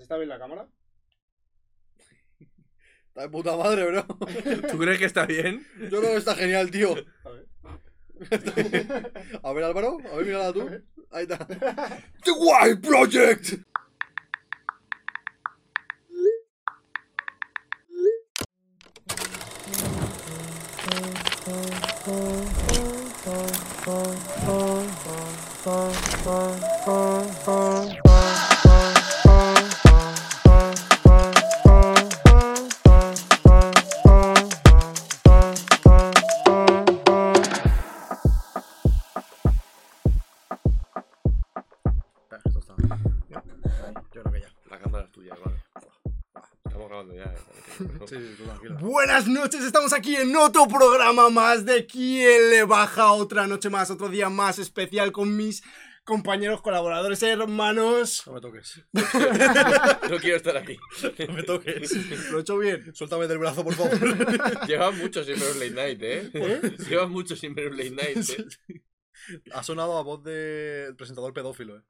¿Así está bien la cámara? Está de puta madre, bro. ¿Tú crees que está bien? Yo creo que está genial, tío. A ver. A ver, Álvaro, a ver, mírala tú. Ahí está. The Wild Project. Noches, estamos aquí en otro programa más de ¿Quién le baja otra noche más, otro día más especial con mis compañeros colaboradores, hermanos? No me toques. No quiero estar aquí. No me toques. Lo he hecho bien. Suéltame del brazo, por favor. Llevas mucho sin ver un late night, ¿eh? Llevas mucho sin ver un late night, ¿eh? Ha sonado a voz de presentador pedófilo, eh.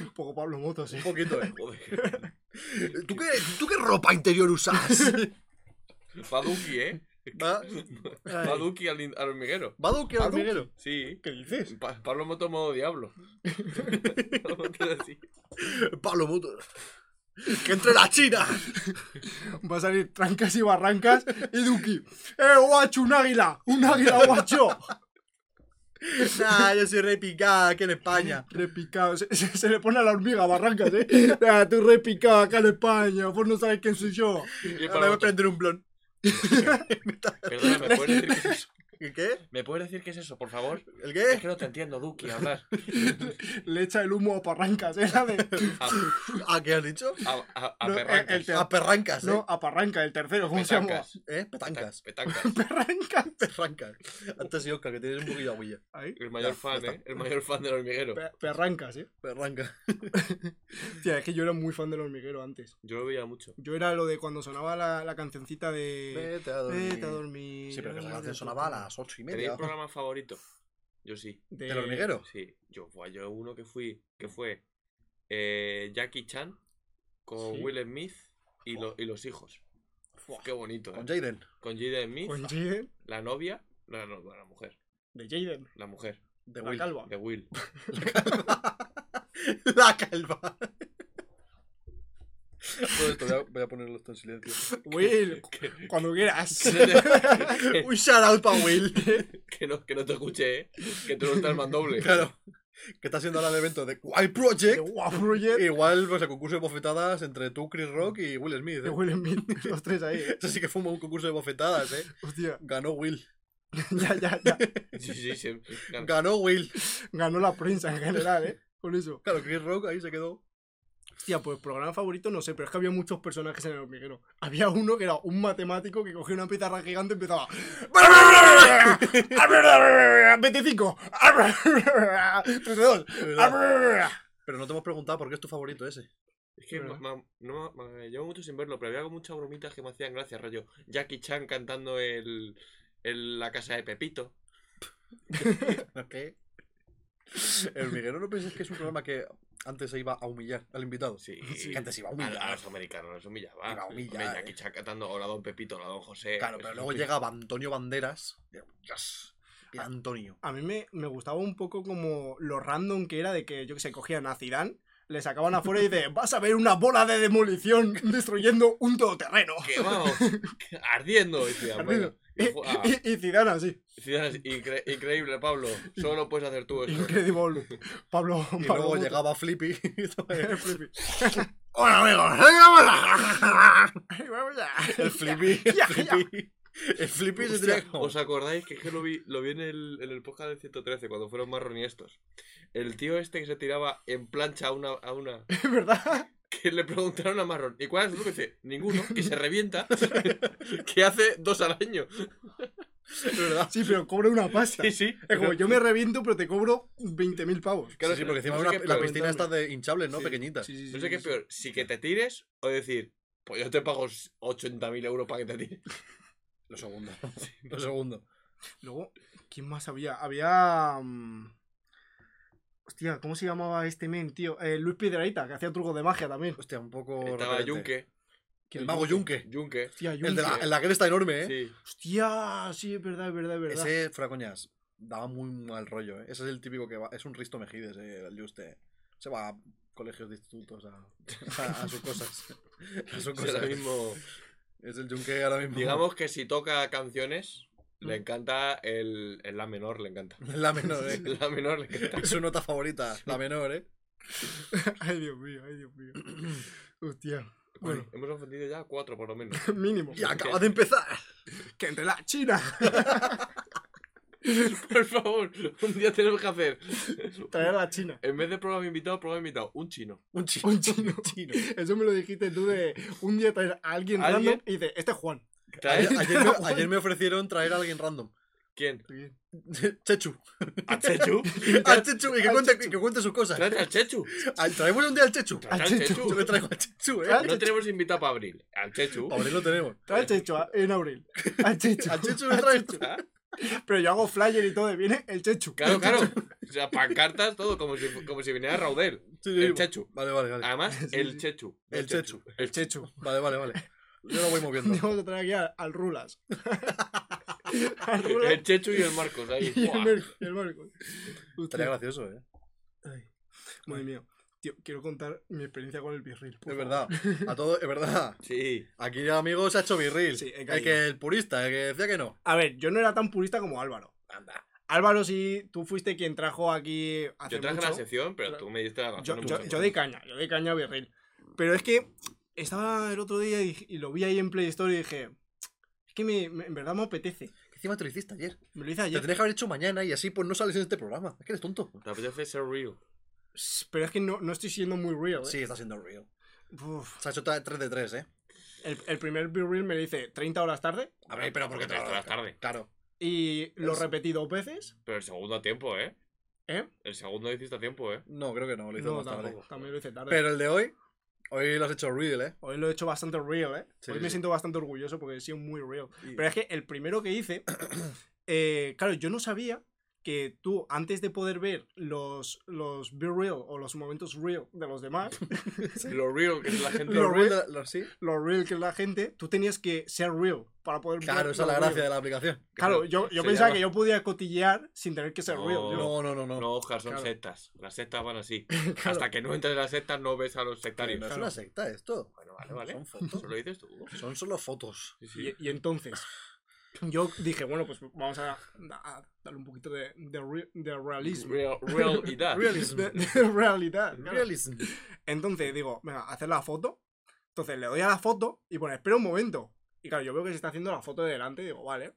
Un poco Pablo Motos, Un ¿eh? poquito, eh. Joder. ¿Tú qué, ¿Tú qué ropa interior usas? Baduki, ¿eh? ¿Va? Baduki al, hormiguero. ¿Baduki al hormiguero? Sí. ¿Qué dices? Pa- Pablo Moto modo diablo. Pablo Muto. ¡Que entre la China! Va a salir trancas y barrancas y Duki. ¡Eh, guacho, un águila! ¡Un águila, guacho! Nah, yo soy repicada aquí en España. Repicado, se, se- se le pone a la hormiga barrancas, ¿eh? Ah, tú repicado acá en España, vos no sabes quién soy yo. Y Ahora voy a Moto, prender un blon. Perdona, ¿me puedes es eso? ¿El qué? ¿Me puedes decir qué es eso, por favor? ¿El Es que qué? no te entiendo, Duki, hablar. Le echa el humo a parrancas, ¿eh? La de- A, ¿A qué has dicho? a, a, a No, perrancas. el- el- A perrancas, ¿eh? No, a parranca, el tercero, ¿cómo se llama? Petancas. ¿Eh? Petancas. Petancas. Perrancas. Perrancas. Antes y Oscar, que tienes un poquillo de agüilla. Ahí. El mayor Ya, fan, ya ¿eh? El mayor fan del hormiguero. Pe- Perrancas, ¿eh? Perranca. Tía, es que yo era muy fan del hormiguero antes. Yo lo veía mucho. Yo era lo de cuando sonaba la, la cancioncita de. Vete a dormir. Vete a dormir. Sí, pero que esa canción sonaba a las ocho y ¿Tenéis media. un programa favorito? Yo sí. De... ¿Del hormiguero? Sí. Yo, fue yo uno que fui, que fue eh, Jackie Chan con Sí. Will Smith y, lo- y los hijos. Qué bonito, Con ¿eh? Jaden. Con Jaden Smith, Con Jaden. la novia, no, no, no, la mujer, De Jaden. la mujer, De La Will. calva. de Will. La calva. Todo esto, voy a, voy a ponerlo esto en silencio. Will, Que, cuando quieras. que- Un shout out para Will. que no, que no te escuché, ¿eh? Que tú no estás mandoble. Claro. Que está haciendo ahora el evento de Wild Project. Igual, pues el concurso de bofetadas entre tú, Chris Rock y Will Smith. ¿eh? Will Smith. Los tres ahí, ¿eh? Eso sí que fue un concurso de bofetadas, ¿eh? Hostia. Ganó Will. Ya, ya, ya. Sí, sí, sí. Claro. Ganó Will. Ganó la prensa en general, ¿eh? Con eso. Claro, Chris Rock ahí se quedó. Hostia, pues programa favorito no sé, pero es que había muchos personajes en el hormiguero. Había uno que era un matemático que cogía una pizarra gigante y empezaba. 25, 32, Pero no te hemos preguntado por qué es tu favorito ese. Es que ¿Verdad? ma- ma- no, ma- me llevo mucho sin verlo, pero había muchas bromitas que me hacían gracia, rollo. Jackie Chan cantando el, el- la casa de Pepito. ¿Qué? El hormiguero no penséis que es un programa que antes se iba a humillar al invitado. Sí, antes iba a a, humillar. a los americanos los humillaba. Iba a humillar, Hombre, eh. Jackie Chan cantando hola don Pepito, hola don José. Claro, pero luego llegaba Antonio Banderas. Mira Antonio. A mí me, me gustaba un poco como lo random que era de que, yo que sé, cogían a Zidane, le sacaban afuera y dice, vas a ver una bola de demolición destruyendo un todoterreno. Que vamos, ardiendo. Decía, bueno, ah, y- y Zidane así. incre- increíble, Pablo. Solo puedes hacer tú eso. Incredible. Pablo, Y Pablo luego llegaba Flippy. Flippy. Hola amigos. Ay, vamos ya. El Flippy. El Ya, ya. Flippy. El Flippy se Hostia, tenía ¿Os acordáis que, que lo vi, lo vi en, el, en el podcast del 113 cuando fueron más estos? El tío este que se tiraba en plancha a una, a una. ¿Verdad? Que le preguntaron a Marrón, ¿y cuál es? Y Dice, ninguno, que se revienta, que hace dos al año. Es verdad. Sí, pero cobra una pasta. Sí, sí. Es como, yo me reviento, pero te cobro 20.000 pavos. Claro, sí, porque encima no sé la peor, piscina está de hinchables, ¿no? Sí, Pequeñita. Sí, sí, sí, No sé sí, qué es sí. peor, si que te tires o decir, pues yo te pago 80.000 euros para que te tires. Lo segundo. Lo segundo. Luego, ¿quién más había? Había. mm, Hostia, ¿cómo se llamaba este men, tío? Eh, Luis Piedraíta, que hacía trucos de magia también. Hostia, un poco. Estaba referente. Yunque. El mago Yunque. Yunque. Hostia, El de la, el la que está enorme, ¿eh? Sí. Hostia, sí, es verdad, es verdad, es verdad. Ese, fuera coñas, daba muy mal rollo, ¿eh? Ese es el típico que va. Es un Risto Mejides, eh, el Juste. Se va a colegios de institutos a, a, a sus cosas. A sus Sí, cosas. ahora mismo. Es el Yunque ahora mismo. Digamos que si toca canciones, le encanta el, el La menor, le encanta. La menor, ¿eh? La menor le encanta. Es su nota favorita, la menor, ¿eh? ay, Dios mío, ay, Dios mío. Hostia. Bueno, Bueno, hemos ofendido ya cuatro por lo menos. mínimo. Y acaba de empezar. Que entre la China. Por favor, un día tenemos que hacer. Traer a la China. En vez de programa invitado, programa invitado. Un chino. Un chino. Un chino. chino. Eso me lo dijiste tú de un día traer a alguien ¿Alguien? random y dices, este es Juan. Ayer, ayer me, ayer me ofrecieron traer a alguien random. ¿Quién? Chechu. ¿A Chechu? Al Chechu y que cuente, Chechu. que cuente sus cosas. ¿Traes al Chechu? Al- Traemos un día al Chechu. ¿Traes Al Chechu. Yo Chechu? le traigo al Chechu, ¿eh? No tenemos invitado para abril. Al Chechu. Para abrir lo tenemos. Trae al Checho a- en abril. Al Checho. Al Chechu le traes. ¿Ah? Pero yo hago flyer y todo, y viene el Chechu. Claro, claro. O sea, pancartas, todo, como si, como si viniera Raudel. Sí, sí, El Chechu. Vale, vale, vale. Además, Sí, el. Chechu. El Chechu. El Chechu. Vale, vale, vale. Yo lo voy moviendo. Vamos a traer aquí al, al Rulas. al Rulas El Chechu y el Marcos ahí. y el, ¡buah! Mer- y el Marcos. Estaría gracioso, ¿eh? Ay, madre mía. Tío, quiero contar mi experiencia con el birril. Es verdad. A todo, es verdad. Sí. Aquí el amigo se ha hecho virril. Sí, el que el purista, el que decía que no. A ver, yo no era tan purista como Álvaro. Anda. Álvaro, sí, tú fuiste quien trajo aquí hace Yo traje mucho. la sección, pero tú me diste la razón. Yo, yo, yo di cosas. caña, yo di caña a Virril. Pero es que estaba el otro día y, y lo vi ahí en Play Store y dije, es que me, me- en verdad me apetece. Encima te lo hiciste ayer. Me lo hice Te ayer. tenías que haber hecho mañana y así pues no sales en este programa. Es que eres tonto. Te apetece ser real. Pero es que no, no estoy siendo muy real. ¿eh? Sí, está siendo real. Uf. Se ha hecho 3 de 3, ¿eh? El, el primer Virril me lo hice 30 horas tarde A ver, pero porque Porque te horas tarde. Claro. y lo Es- repetí dos veces. Pero el segundo a tiempo, ¿eh? ¿Eh? El segundo lo hiciste a tiempo, ¿eh? No, creo que no, lo hice No, más tarde. tampoco. También lo hice tarde. Pero el de hoy, hoy lo has hecho real, ¿eh? Hoy lo he hecho bastante real, ¿eh? Sí, Hoy sí, me siento bastante orgulloso porque he sido muy real. Pero es que el primero que hice, eh, claro, yo no sabía que tú, antes de poder ver los, los be real o los momentos real de los demás, Lo real que es la gente. Lo Lo real- real, lo- sí. lo real que es la gente, tú tenías que ser real para poder ver Claro, esa es la real. gracia de la aplicación. Claro, yo, yo pensaba llama- que yo podía cotillear sin tener que ser No, real. yo. No, no, no, no. No, Oscar, son Claro. sectas. Las sectas van así. Claro. Hasta que no entres en las sectas no ves a los sectarios. no es una secta esto. Bueno, vale, vale. Son fotos. Eso lo dices tú. Son solo fotos. Sí, sí. Y, y entonces, yo dije, bueno, pues vamos a, a darle un poquito de, de, re- de realismo. Real, realidad. Realism. De, de realidad. Realism. Entonces digo, venga, hacer la foto. Entonces le doy a la foto y bueno, espera un momento. Y claro, yo veo que se está haciendo la foto de delante y digo, vale.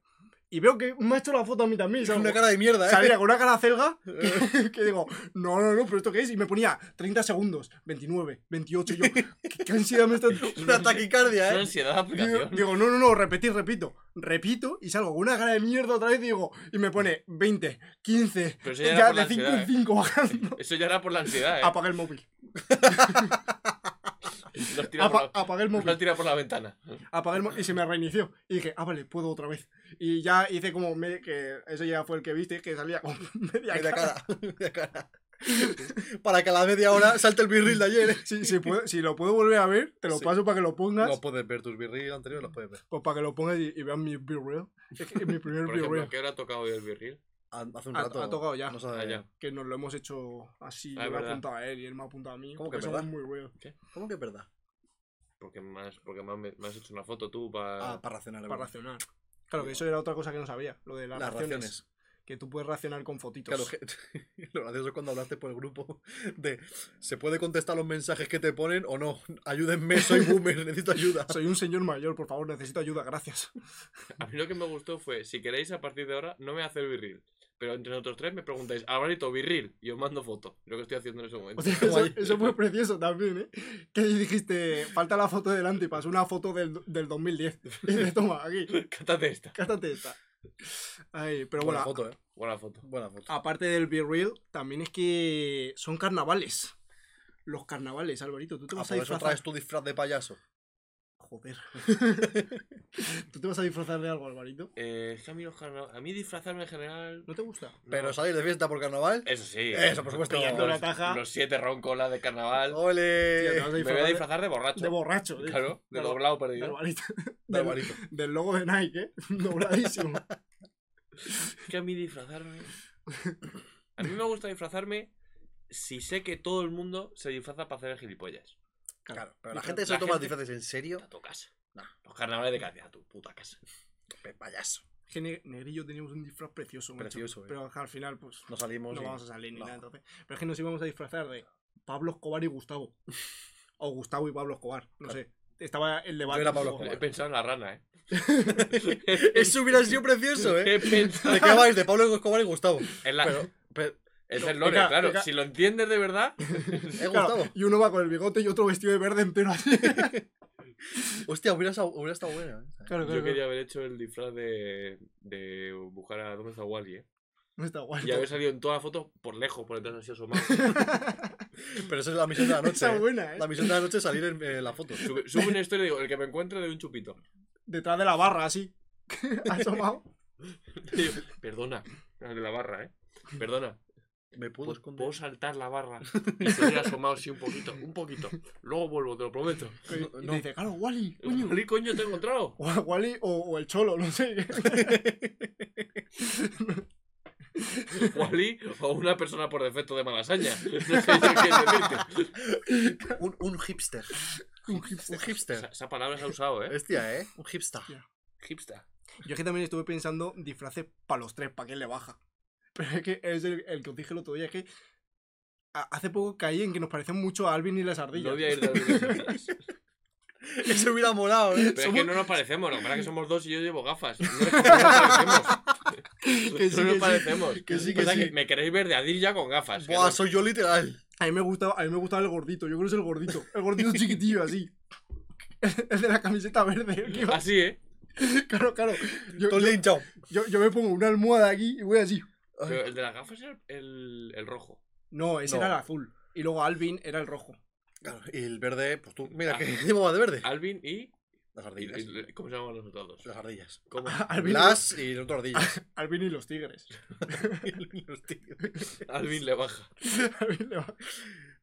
Y veo que me ha hecho la foto a mí también. Con ¿sabes? una cara de mierda, ¿eh? Salía con una cara celga que, que digo, no, no, no, pero ¿esto qué es? Y me ponía 30 segundos, 29, 28. Y yo, ¿qué, qué ansiedad me está Una taquicardia, ¿eh? ansiedad de Digo, aplicación. digo, no, no, no, repetir, repito. Repito y salgo con una cara de mierda otra vez y digo, y me pone 20, 15, Pero eso ya era ya por la de 5 ansiedad, en 5 bajando. Eso ya era por la ansiedad, ¿eh? Apagué el móvil. Apa- la- apagué el móvil. has tirado por la ventana. Apagué el móvil y se me reinició. Y dije, ah, vale, puedo otra vez. Y ya hice como, me- que eso ya fue el que viste, que salía con media Media cara. cara. Media cara. Para que a la media hora salte el virril de ayer. ¿eh? Si, si, puedo- si lo puedo volver a ver, te lo Sí. paso para que lo pongas. No puedes ver tus virril anteriores, los puedes ver. Pues para que lo pongas y, y vean mi Be Real. Es que es mi primer Real. ¿qué hora ha tocado hoy el virril? Ha- Hace un Ha- rato. ha tocado ya. No sabe- Ah, ya. Que nos lo hemos hecho así. Ah, yo me he apuntado a él y él me ha apuntado a mí. ¿Cómo que verdad? somos muy real. ¿Cómo que es verdad? Porque más, porque más me, me has hecho una foto tú para. Ah, para racionar. Para racionar. Claro, que eso era otra cosa que no sabía. Lo de las, Las raciones. raciones. Que tú puedes racionar con fotitos. Claro, que, lo gracioso es cuando hablaste por el grupo de ¿se puede contestar los mensajes que te ponen o no? Ayúdenme, soy boomer, necesito ayuda. Soy un señor mayor, por favor, necesito ayuda, gracias. A mí lo que me gustó fue: si queréis a partir de ahora, no me hace el virril. Pero entre nosotros tres me preguntáis, Alvarito, virril. Y os mando foto. Lo que estoy haciendo en ese momento. O sea, eso, eso fue precioso también, ¿eh? Que dijiste, falta la foto delante y pasó una foto del, del 2010. Y dices, toma, aquí, Cátate esta. cástate esta. Ay, pero Buena bueno, foto, eh. Buena foto. Buena foto. aparte del Be Real, también es que son carnavales. Los carnavales, Alvarito, tú te Ah, vas a por eso disfrazar. traes tu disfraz de payaso. Joder. ¿Tú te vas a disfrazar de algo, Alvarito? Eh, es que a mí, los carna- a mí disfrazarme en general. ¿No te gusta? Pero no. salir de fiesta por carnaval. Eso sí. Eso, por supuesto. Pillando la Los, taja. los siete roncolas de carnaval. ¡Ole! te vas a Me voy a disfrazar disfrazar de borracho. de borracho. tío. Claro, de Claro. doblado De perdido. Alvarito. De Del, Alvarito. del logo de Nike, ¿eh? Dobladísimo. Es que a mí disfrazarme. A mí me gusta disfrazarme si sé que todo el mundo se disfraza para hacer el gilipollas. Claro, pero la gente se la toma disfraces en serio. A tu casa. Nah. Los carnavales de Cádiz, a tu puta casa. Pe- Payaso. Que Ne- Negrillo teníamos un disfraz precioso, macho. Precioso, eh. Pero al final, pues, No salimos. no y- vamos a salir ni no. nada entonces. Pero es que nos íbamos a disfrazar de Pablo Escobar y Gustavo. O Gustavo y Pablo Escobar, no Claro. sé. Estaba el debate. era un Pablo poco- He pensado en la rana, eh. Eso hubiera sido precioso, ¿eh? He pensado ¿De qué vais? De Pablo Escobar y Gustavo. en la. Pero, pero Es el lore, claro. Si lo entiendes de verdad. ¿eh, Claro, Gustavo? y uno va con el bigote y otro vestido de verde entero así. Hostia, hubiera estado, hubiera estado buena. ¿eh? Claro, claro, Yo quería haber hecho el disfraz de. de buscar a dónde está Wally, eh. No está guay. Y haber salido en toda la foto por lejos, por detrás así asomado. Pero esa es la misión de la noche. Está ¿eh? buena, ¿eh? La misión de la noche es salir en eh, la foto. Sube, sube una historia y digo, el que me encuentre de un chupito. Detrás de la barra, así. Asomado. Perdona, el de la barra, eh. Perdona, ¿Me puedo ¿puedo, esconder? puedo saltar la barra y seguir asomado así un poquito, un poquito. Luego vuelvo, te lo prometo. Y No, te dice, claro, Wally, coño. Wally, coño, te he encontrado. O a Wally o, o el cholo, no sé. Wally o una persona por defecto de malasaña. No sé. Un, un hipster. Un hipster. Un hipster. Esa, esa palabra se ha usado, eh. Hostia, ¿eh? Un hipster. Hipster. Yo es que también estuve pensando disfraces para los tres, para que le baja. Pero es que es el, el que os dije el otro día, es que hace poco caí en que nos parecen mucho a Alvin y las ardillas. No voy a ir de las Eso hubiera molado, ¿eh? Pero es que no nos parecemos, que pasa es que somos dos y yo llevo gafas. No, es que no nos parecemos. Que sí, no nos que sí. parecemos. Que sí, O que sea, sí. me queréis ver de Adir ya con gafas. que Buah, no- soy yo literal. A mí me gustaba, a mí me gustaba el gordito, yo creo que es el gordito. El gordito chiquitillo, así. El de la camiseta verde. que Así, ¿eh? Claro, claro. Yo, Todo yo, yo- yo me pongo una almohada aquí y voy así. Pero el de las gafas era el, el rojo. No, ese No. era el azul. Y luego Alvin era el rojo. Claro, y el verde, pues tú, mira, Ah. que llevaba de verde. Alvin y. Las y- ardillas. y- ¿Cómo se llaman los otros dos? Las ardillas. ¿Cómo? Alvin, Las y el otro ardillas. Alvin y los tigres. Los tigres. Alvin le baja. Alvin le va-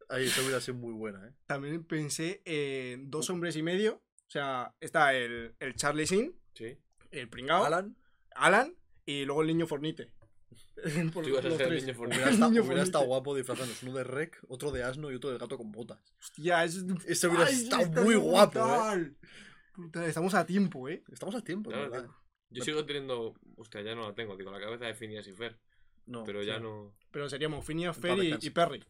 Ahí, eso hubiera sido muy buena, ¿eh? También pensé en dos hombres y medio. O sea, está el, el Charlie Sin, Sí. el pringao, Alan. Alan, y luego el niño Fornite. Por Tú ibas a ser el tres. niño fornido. hubiera, estado, Niño hubiera estado bonito. guapo disfrazarnos. Uno de rec, otro de asno y otro de gato con botas. Hostia, eso Ese hubiera ¡Ay, estado está muy guapo, ¿eh? brutal! Estamos a tiempo, ¿eh? Estamos a tiempo, Claro, ¿verdad? Yo sigo teniendo. Hostia, ya no la tengo, digo, la cabeza de Phineas y Fer. No, Pero ya sí. no. Pero seríamos Phineas, Fer y Perry.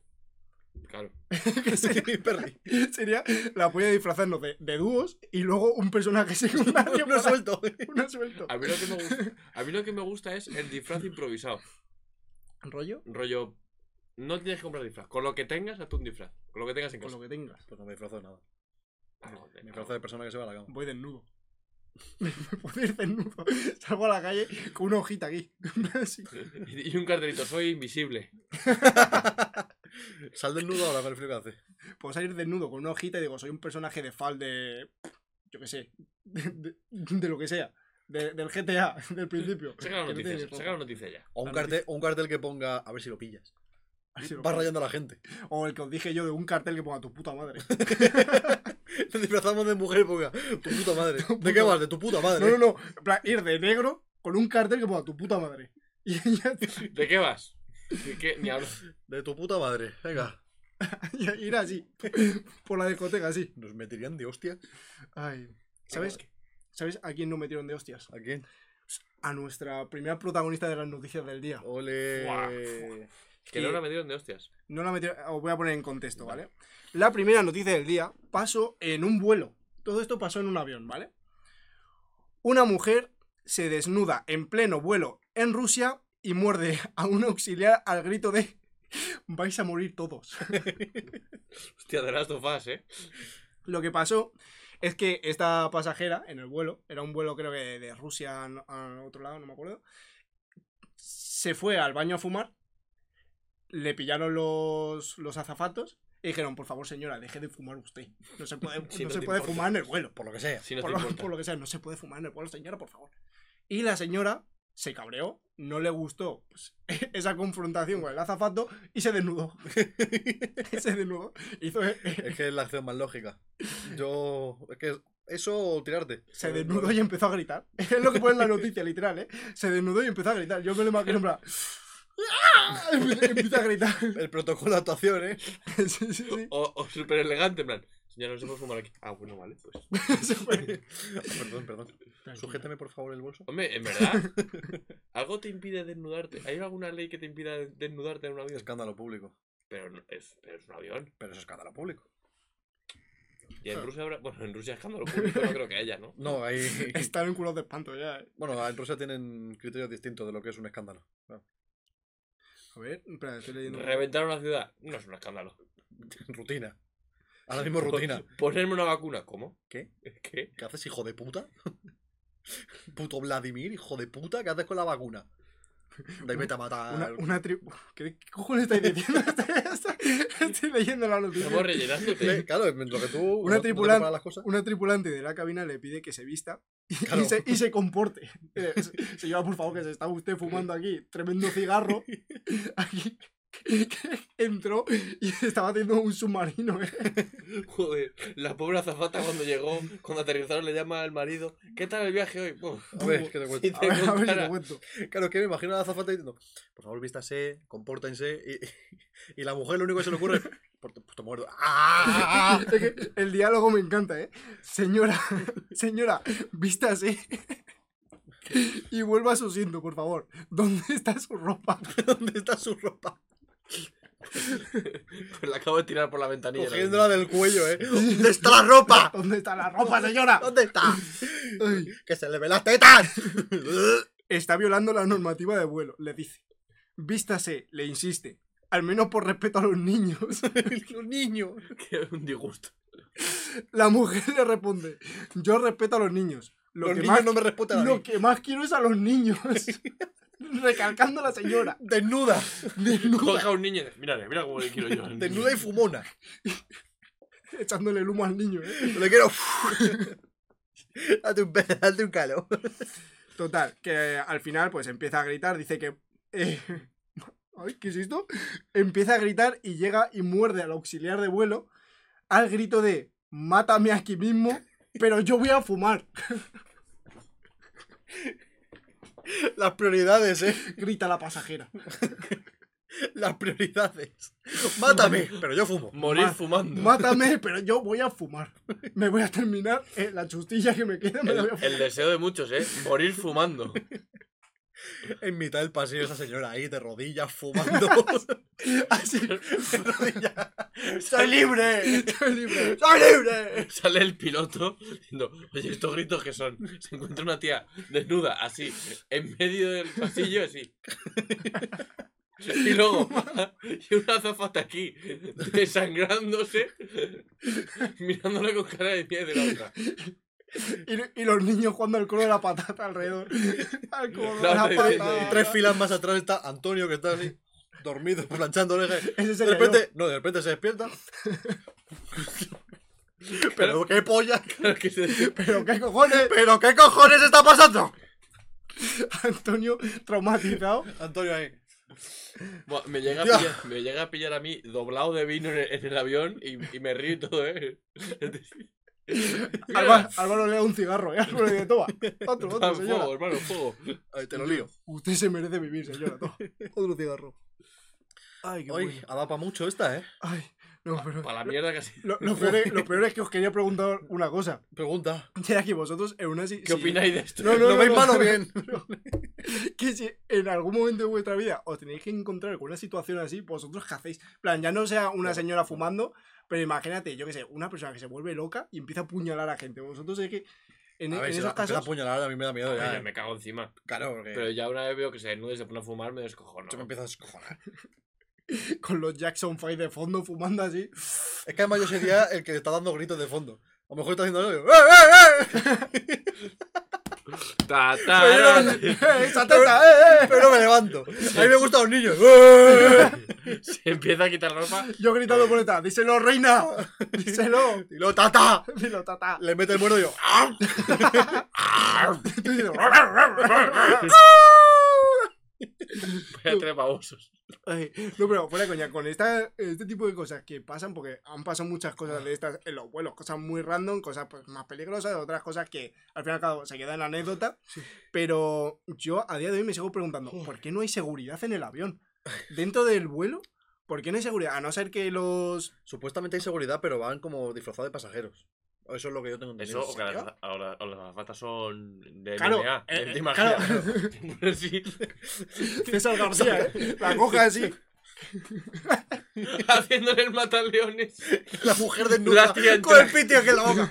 Claro. Que sería, Perry. sería la polla disfrazarnos de, de dúos y luego un personaje secundario. No para- suelto. Uno suelto. A mí, lo que me gusta, a mí lo que me gusta es el disfraz improvisado. ¿Rollo? Rollo. No tienes que comprar disfraz. Con lo que tengas, hazte un disfraz. Con lo que tengas en Con casa. lo que tengas. Pues no me disfrazo de nada. De- Me disfrazo de persona que se va a la cama. Voy desnudo. Me puedo ir desnudo. Salgo a la calle con una hojita aquí. Y un cartelito, soy invisible. Sal del nudo ahora con el frío que hace. Puedo salir desnudo con una hojita y digo, soy un personaje de FAL de. Yo qué sé. De, de- de lo que sea. De- del GTA, del principio. Saca la no noticia, saca la noticia ya. O un, cartel, o un cartel que ponga a ver si lo pillas. Así lo- Va rayando a la gente. O el que os dije yo de un cartel que ponga tu puta madre. Nos disfrazamos de mujer y ponga tu puta madre. ¿De qué vas? De tu puta madre. No, no, no. En plan, ir de negro con un cartel que ponga tu puta madre. ¿De qué vas? ¿De qué? Ni hablo. De tu puta madre. Venga. ir así. Por la discoteca, así. Nos meterían de hostia. Ay. ¿Sabes? ¿Sabes a quién no metieron de hostias? ¿A quién? A nuestra primera protagonista de las noticias del día. Ole. Que no la metieron de hostias. No la metieron. Os voy a poner en contexto, ¿vale? La primera noticia del día pasó en un vuelo. Todo esto pasó en un avión, ¿vale? Una mujer se desnuda en pleno vuelo en Rusia y muerde a un auxiliar al grito de vais a morir todos. Hostia, de Last of Us, ¿eh? Lo que pasó es que esta pasajera en el vuelo, era un vuelo creo que de Rusia a otro lado, no me acuerdo, se fue al baño a fumar, le pillaron los, los azafatos Y dijeron, por favor, señora, deje de fumar usted. No se puede, Si no no se puede importa. fumar en el vuelo. Por lo que sea. Si no por, lo, por lo que sea, no se puede fumar en el vuelo, señora, por favor. Y la señora se cabreó, no le gustó pues, esa confrontación con el azafato y se desnudó. se desnudó. Hizo, Es que es la acción más lógica. Yo. Es que eso o tirarte. se desnudó y empezó a gritar. Es lo que pone en la noticia, literal, ¿eh? Se desnudó y empezó a gritar. Yo me lo imagino en plan... ¡Ah! Empieza empieza a gritar. El protocolo de actuación, ¿eh? Sí, sí, sí. O, o súper elegante, en plan. Señora, no se puede fumar aquí. Ah, bueno, vale, pues. Perdón, perdón. Sujétame por favor el bolso. Hombre, en verdad, ¿algo te impide desnudarte? ¿Hay alguna ley que te impida desnudarte en un avión? Escándalo público. Pero, no- es, pero es un avión. Pero eso es escándalo público. Y en Rusia habrá. Bueno, en Rusia escándalo público no creo que haya, ¿no? No, hay. Están en culos de espanto ya. eh. Bueno, en Rusia tienen criterios distintos de lo que es un escándalo. A ver, espera, estoy leyendo. Reventar una ciudad no es un escándalo. Rutina. Ahora mismo rutina. Ponerme una vacuna, ¿cómo? ¿Qué? ¿Qué? ¿Qué haces, hijo de puta? Puto Vladimir, hijo de puta, ¿qué haces con la vacuna? De ahí vete a matar. Una, una tri- ¿Qué, ¿Qué cojones estáis diciendo? estoy, leyendo la noticia. Estamos rellenándote. Le- Claro, lo que tú. Una no- no las cosas. Una tripulante de la cabina le pide que se vista y, Claro. y se, y se comporte. Eh, se- Señora, por favor, que se está usted fumando aquí tremendo cigarro. Aquí entró y estaba haciendo un submarino. eh. Joder, la pobre azafata cuando llegó, cuando aterrizaron, le llama al marido: ¿Qué tal el viaje hoy? Uf, A ver, que te cuento. Sí, A ver, a ver si te cuento. Claro, es que me imagino a la azafata diciendo, por favor, vístase, compórtense. Y, y la mujer lo único que se le ocurre, por tu puto muerto. ¡Ah! Es que el diálogo me encanta, ¿eh? Señora, señora, vístase. Y vuelva a su asiento, por favor. ¿Dónde está su ropa? ¿Dónde está su ropa? Pues la acabo de tirar por la ventanilla. Cogiéndola del cuello, ¿eh? ¿Dónde está la ropa? ¿Dónde está la ropa, señora? ¿Dónde está? Ay. ¡Que se le ve las tetas! Está violando la normativa de vuelo, le dice. Vístase, le insiste. Al menos por respeto a los niños. Los niños. Que un disgusto. La mujer le responde. Yo respeto a los niños. Lo, Los que, niños más, no me respetan a lo mí. que más quiero es a los niños. Recalcando a la señora. Desnuda. Desnuda, Coge a un niño y dice: Mira, mira cómo le quiero yo. al niño". Desnuda y fumona. echándole el humo al niño, ¿eh? Le quiero. Date un, date un calo. Total, que al final pues empieza a gritar, dice que... eh, Ay, ¿qué es esto? Empieza a gritar y llega y muerde al auxiliar de vuelo al grito de mátame aquí mismo, pero yo voy a fumar. Las prioridades, eh. Grita la pasajera. Las prioridades. Mátame, pero yo fumo. Morir Ma- fumando. Mátame, pero yo voy a fumar. Me voy a terminar eh, la chustilla que me queda. Me la voy a fumar. el deseo de muchos, ¿eh? Morir fumando. En mitad del pasillo esa señora ahí de rodillas fumando. Así, De rodillas. ¡Soy libre! soy libre. ¡Soy libre! Sale el piloto diciendo, oye, ¿estos gritos que son? Se encuentra una tía desnuda, así, en medio del pasillo, así. Y luego, y una azafata aquí, desangrándose, mirándole con cara de miedo de la otra. Y, y los niños jugando al coro de la patata alrededor. Al coro de No, la te- Y patata. tres filas más atrás está Antonio que está así, dormido, planchando orejas. Ese De repente, no, de repente se despierta. Pero qué polla. Claro que se- yo. ¿Pero qué cojones? Pero qué cojones está pasando. Antonio traumatizado. Antonio ahí. Me, llega a pillar, me llega a pillar a mí doblado de vino en el, en el avión y, y me río y todo, ¿eh? Álvaro, Álvaro le da un cigarro, ¿eh? Álvaro le dice, toma, otro, otro, ah, señora. fuego, hermano, fuego. Ahí te lo lío. Usted se merece vivir, señora, toma. Otro cigarro. Ay, qué Hoy bueno. ha dado para mucho esta, ¿eh? Ay, no, pero... Para la mierda casi. Lo, lo peor es, lo peor es que os quería preguntar una cosa. Pregunta. Era que vosotros en una... si- ¿Qué opináis de esto? No, no, ¿Lo veis mal o bien? que si en algún momento de vuestra vida os tenéis que encontrar con una situación así, vosotros qué hacéis. Plan, ya no sea una señora fumando, pero imagínate, yo que sé, una persona que se vuelve loca y empieza a apuñalar a gente. Vosotros es que en, A ver, en si esos la, empieza a casos... mí me da miedo ya. ya ¿eh? me cago encima. Claro, porque Pero ya una vez veo que se desnuda y se pone a fumar, me descojono. yo me empiezo a descojonar. Con los Jackson 5 de fondo fumando así. Es que además yo sería el que le está dando gritos de fondo. A lo mejor está haciendo algo. ¡Eh, eh, eh! Ta, ta, ta. ¡Esa teta, eh, eh! Pero no me levanto. A mí me gustan los niños. Se empieza a quitar ropa. Yo gritando por detrás, díselo, reina. Díselo. Y luego, tata. Dilo, tata. Le mete el muerto y yo. Vaya tres babosos. Ay, no, pero fuera de coña, con esta, este tipo de cosas que pasan, porque han pasado muchas cosas de estas en los vuelos, cosas muy random, cosas pues, más peligrosas, otras cosas que al fin y al cabo se quedan en anécdota. Pero yo a día de hoy me sigo preguntando, ¿por qué no hay seguridad en el avión? Dentro del vuelo, ¿por qué no hay seguridad? A no ser que los. Supuestamente hay seguridad, pero van como disfrazados de pasajeros. Eso es lo que yo tengo entendido. Eso, o que las, ahora, las azafatas son de Claro, MMA. eh, ¿Te eh? Sí. César García, ¿eh? La coja así. Haciéndole el mataleones. La mujer desnuda La tía con el pitio aquí en la boca.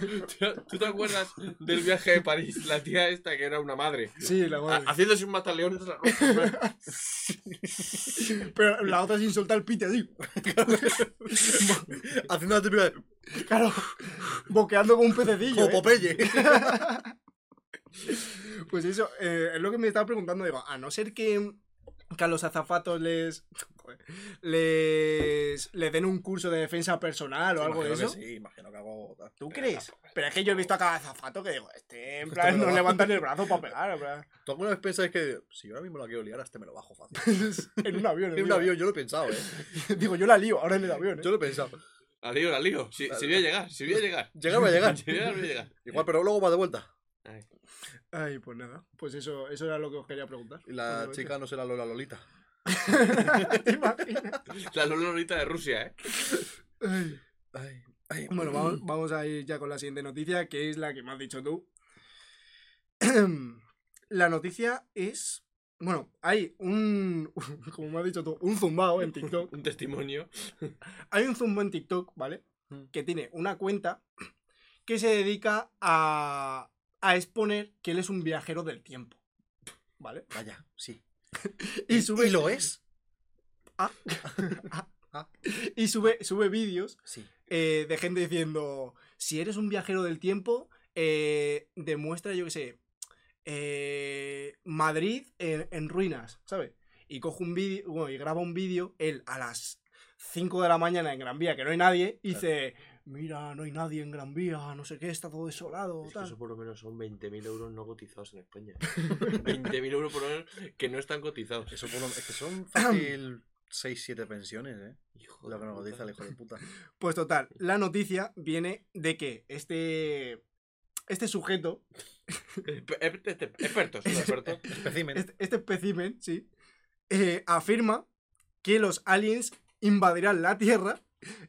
¿Tú te acuerdas del viaje de París? La tía esta que era una madre. Sí, la madre. Haciéndose un mataleón. Pero la otra sin soltar el pite así. Haciendo la típica de. Claro. Boqueando con un pececillo. Como ¿eh? Popeye. Pues eso, eh, es lo que me estaba preguntando. Digo, a no ser que, que a los azafatos les, les, les den un curso de defensa personal o algo de eso. que Sí, imagino que hago. ¿Tú crees? Pero es que yo he visto a cada azafato que digo, este en Este plan lo no levantan el brazo para pegar. en plan, ¿Tú alguna vez pensáis que si yo ahora mismo la quiero liar, a este me lo bajo fácil? en un avión. En un digo. avión, yo lo he pensado, ¿eh? Digo, yo la lío ahora en el avión. ¿eh? Yo lo he pensado. La lío, la lío. Si, si voy a llegar, si voy a llegar. Llegar va a llegar. Si voy a llegar, voy a llegar. Igual, pero luego va de vuelta. Ay. Ay, pues nada. Pues eso, eso era lo que os quería preguntar. Y la chica no será Lola Lolita. ¿Te imaginas? La Lolorita de Rusia, ¿eh? Ay. Ay, ay. Bueno, vamos, vamos a ir ya con la siguiente noticia, que es la que me has dicho tú. la noticia es. Bueno, hay un. Como me has dicho tú, un zumbao en TikTok. Un testimonio. Hay un zumbao en TikTok, ¿vale? Mm. Que tiene una cuenta que se dedica a. a exponer que él es un viajero del tiempo. ¿Vale? Vaya, sí. Y sube. ¿Y lo es? Y sube, sube vídeos Sí. eh, de gente diciendo, si eres un viajero del tiempo, eh, demuestra, yo qué sé, eh, Madrid en, en ruinas, ¿sabes? Y coge un vídeo, bueno, y graba un vídeo, él a las 5 de la mañana en Gran Vía, que no hay nadie, y dice, mira, no hay nadie en Gran Vía, no sé qué, está todo desolado, Es que tal". eso por lo menos son 20.000 euros no cotizados en España. 20.000 euros por lo menos que no están cotizados. Eso por lo... Es que son fácil 6-7 pensiones, ¿eh? Hijo Lo que nos el hijo de puta. Pues total, la noticia viene de que este, este sujeto, Espe- este- este- Expertos. Especimen. este, este espécimen, sí, eh, afirma que los aliens invadirán la Tierra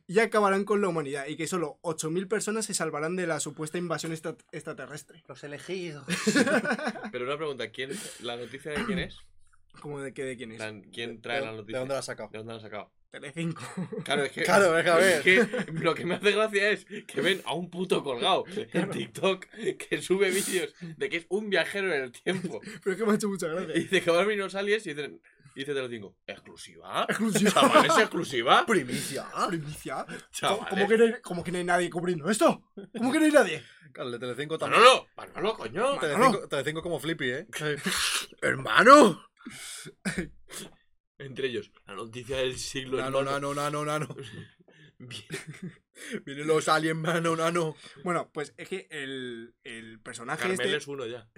y acabarán con la humanidad y que solo 8.000 personas se salvarán de la supuesta invasión extra- extraterrestre. Los elegidos. Pero una pregunta, ¿quién, ¿la noticia de quién es? ¿Cómo de qué de quién es? plan, ¿Quién trae la ¿De noticia? dónde la has sacado? ¿De dónde la has sacado? Telecinco. Claro, es que, Claro, es que a ver. es que lo que me hace gracia es que ven a un puto colgado en TikTok que sube vídeos de que es un viajero en el tiempo. Pero es que me ha hecho mucha Y gracia. dice que van a venir los aliens y dicen, y dice Telecinco, ¿exclusiva? Exclusiva. ¿Chavales, exclusiva? Primicia. Primicia. ¿Cómo, Chavales. cómo que no hay, cómo que no hay nadie cubriendo esto? ¿Cómo que no hay nadie? Claro, el de Telecinco también. Manolo, Manolo, coño. Telecinco, Telecinco como Flippy, ¿eh? ¡Hermano! Entre ellos, la noticia del siglo. Nano, hermano. nano, nano, nano. Bien. Vienen los aliens, mano, nano. Bueno, pues es que el, el personaje Carmel este, es uno ya.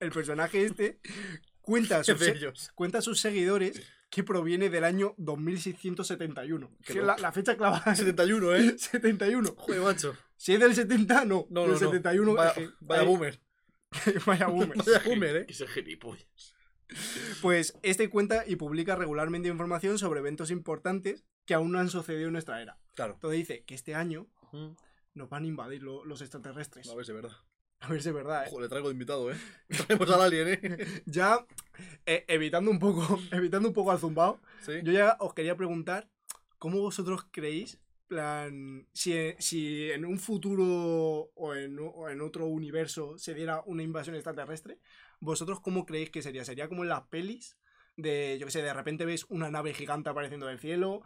el personaje este cuenta a ¿Qué sus, de se- ellos? cuenta a sus seguidores que proviene del año 2671. Qué Que es la, la fecha clavada. 71, ¿eh? 71. Joder, macho. Si es del 70, no. No, del no, no. 71. Vaya, es que- vaya ahí- boomer. vaya boomer. Vaya boomer, ¿eh? Ese gilipollas. Pues este cuenta y publica regularmente información sobre eventos importantes que aún no han sucedido en nuestra era. Claro. Entonces dice que este año nos van a invadir lo- los extraterrestres. A ver si es verdad. A ver si es verdad, ¿eh? Ojo, le traigo de invitado, ¿eh? Traemos al alien, ¿eh? Ya eh, evitando un poco evitando un poco al zumbao, Sí. yo ya os quería preguntar cómo vosotros creéis plan si, si en un futuro o en, o- en otro universo se diera una invasión extraterrestre, vosotros cómo creéis que sería? ¿Sería como en las pelis? De, yo qué sé, de repente ves una nave gigante apareciendo del cielo,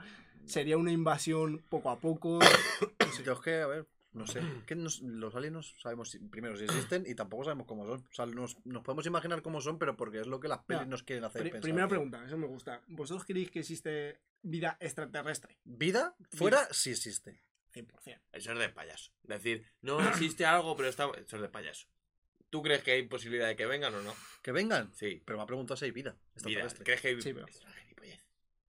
sería una invasión poco a poco. Yo es que, a ver, No sé. que nos- los aliens no sabemos si- primero si existen y tampoco sabemos cómo son. O sea, nos, nos podemos imaginar cómo son, pero porque es lo que las pelis nos quieren hacer Pri- pensar. primera tío. pregunta, eso me gusta. ¿Vosotros creéis que existe vida extraterrestre? ¿Vida? Fuera sí existe. 100%. Eso es de payaso. Decir, no existe algo, pero está. Eso es de payaso. ¿Tú crees que hay posibilidad de que vengan o no? Que vengan. Sí. Pero me ha preguntado si hay vida. Vida. extraterrestre. ¿Crees que hay Sí, pero-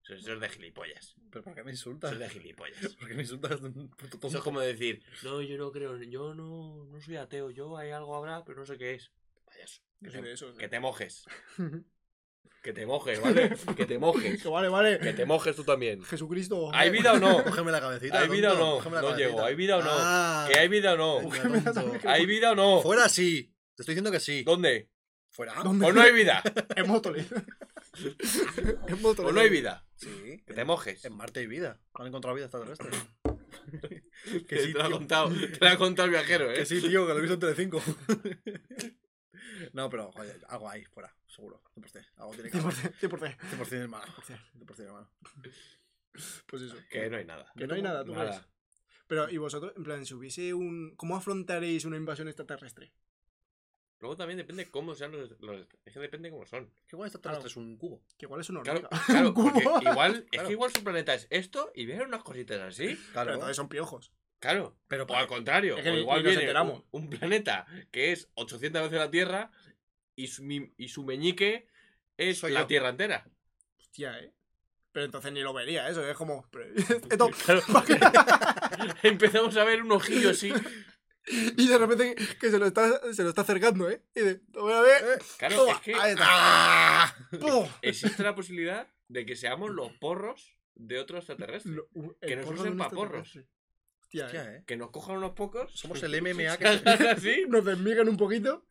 Eso es. Eso, eso de gilipollas. ¿Pero por qué me Eso insultas? es de gilipollas. ¿Por qué me insultas? un puto tonto? Eso es como decir, no, yo no creo, yo no, no soy ateo, yo hay algo habrá, pero no sé qué es. Payaso. Yo Que te, que te mojes. Que te mojes, ¿vale? Que te mojes. Que vale, vale. Que te mojes tú también. Jesucristo. ¿Hay vida o no? Cógeme la cabecita. ¿Hay vida o no? No cabecita. llego. ¿Hay vida o no? Ah, ¿Que hay vida o no? ¿Hay vida o no? Fuera sí. Te estoy diciendo que sí. ¿Dónde? Fuera. ¿Dónde? ¿O no hay vida? En Mótole. En. ¿O no hay vida? Sí. Que te mojes. En Marte hay vida. No han encontrado vida extraterrestre. Que sí, te lo ha tío. contado, te lo ha contado el viajero, ¿eh? Que sí, tío, que lo he visto en Telecinco. no, pero joder, algo hay fuera, seguro. 100%. Algo tiene que haber. 100%. 100%. 100% hermano. 100% hermano. Pues eso. Que no hay nada. Que no hay nada, tú ves. Nada. Pero, ¿y vosotros? En plan, si hubiese un. ¿Cómo afrontaréis una invasión extraterrestre? Luego también depende cómo sean los, los- Es que depende cómo son. ¿Qué igual extraterrestre es un cubo? Que igual es una Claro, hormiga. claro Un cubo. porque igual, es Claro. que igual su planeta es esto y vienen unas cositas así. Pero Claro. entonces son piojos. Claro. Pero O al contrario, Es que o igual viene enteramos. un, un planeta que es 800 veces la Tierra y su, mi- y su meñique es Soy la yo. Tierra entera. Hostia, ¿eh? Pero entonces ni lo vería, eso. Es como. pero-. Empezamos a ver un ojillo así. y de repente que se lo está, se lo está acercando, ¿eh? Y voy a ver. Eh, Claro, Toma, es que ahí está. ¡Ah! Existe la posibilidad de que seamos los porros de otro extraterrestre. Lo- Que nos usen de un pa' porros. extraterrestre. Hostia, ¿eh? Hostia, eh. Que nos cojan unos pocos. Somos el MMA que así. Nos desmigan un poquito.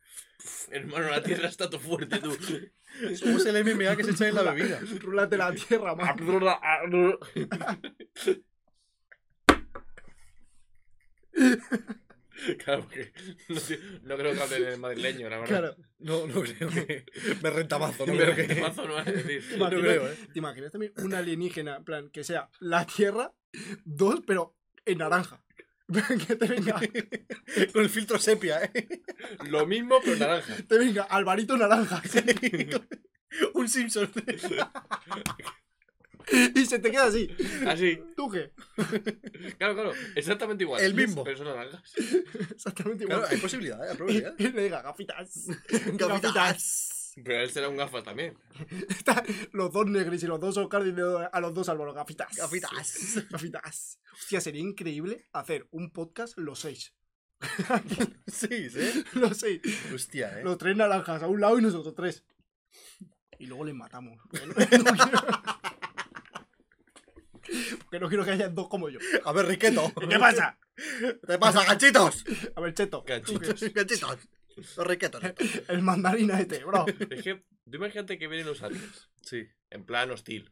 Hermano, la Tierra está todo fuerte, tú. Somos el MMA que se echa en la bebida. Rúlate la tierra, man. Claro, porque no, creo que hablen en madrileño, la verdad. Claro. No, no creo que. Me renta mazo, no No creo que. No a decir. ¿Te No creo, eh. ¿Te imaginas también un alienígena, en plan, que sea la Tierra, dos, pero en naranja? Que te venga, Con el filtro sepia, eh. Lo mismo, pero naranja. te venga Alvarito naranja. Un Simpson. Y se te queda así. Así. ¿Tú qué? Claro, claro. Exactamente igual. El mismo. Pero son naranjas. Exactamente igual. Claro, hay posibilidad, ¿eh? Hay y, probabilidad. y le diga gafitas. Gafitas. Pero él será un gafas también. Está- los dos negros y los dos Oscar a los dos Álvaro, gafitas. Gafitas. Gafitas. Hostia, sería increíble hacer un podcast los seis. Sí, sí. Los seis. Hostia, eh. Los tres naranjas a un lado y nosotros tres. Y luego les matamos. No, no. Porque no quiero que haya dos como yo. A ver, Riqueto. ¿Qué pasa? ¿Qué pasa, ganchitos? A ver, Cheto. Ganchitos. Ganchitos. Los riquetos. El mandarina este, bro. Es que, tú imagínate que vienen los aliens. Sí. En plan hostil.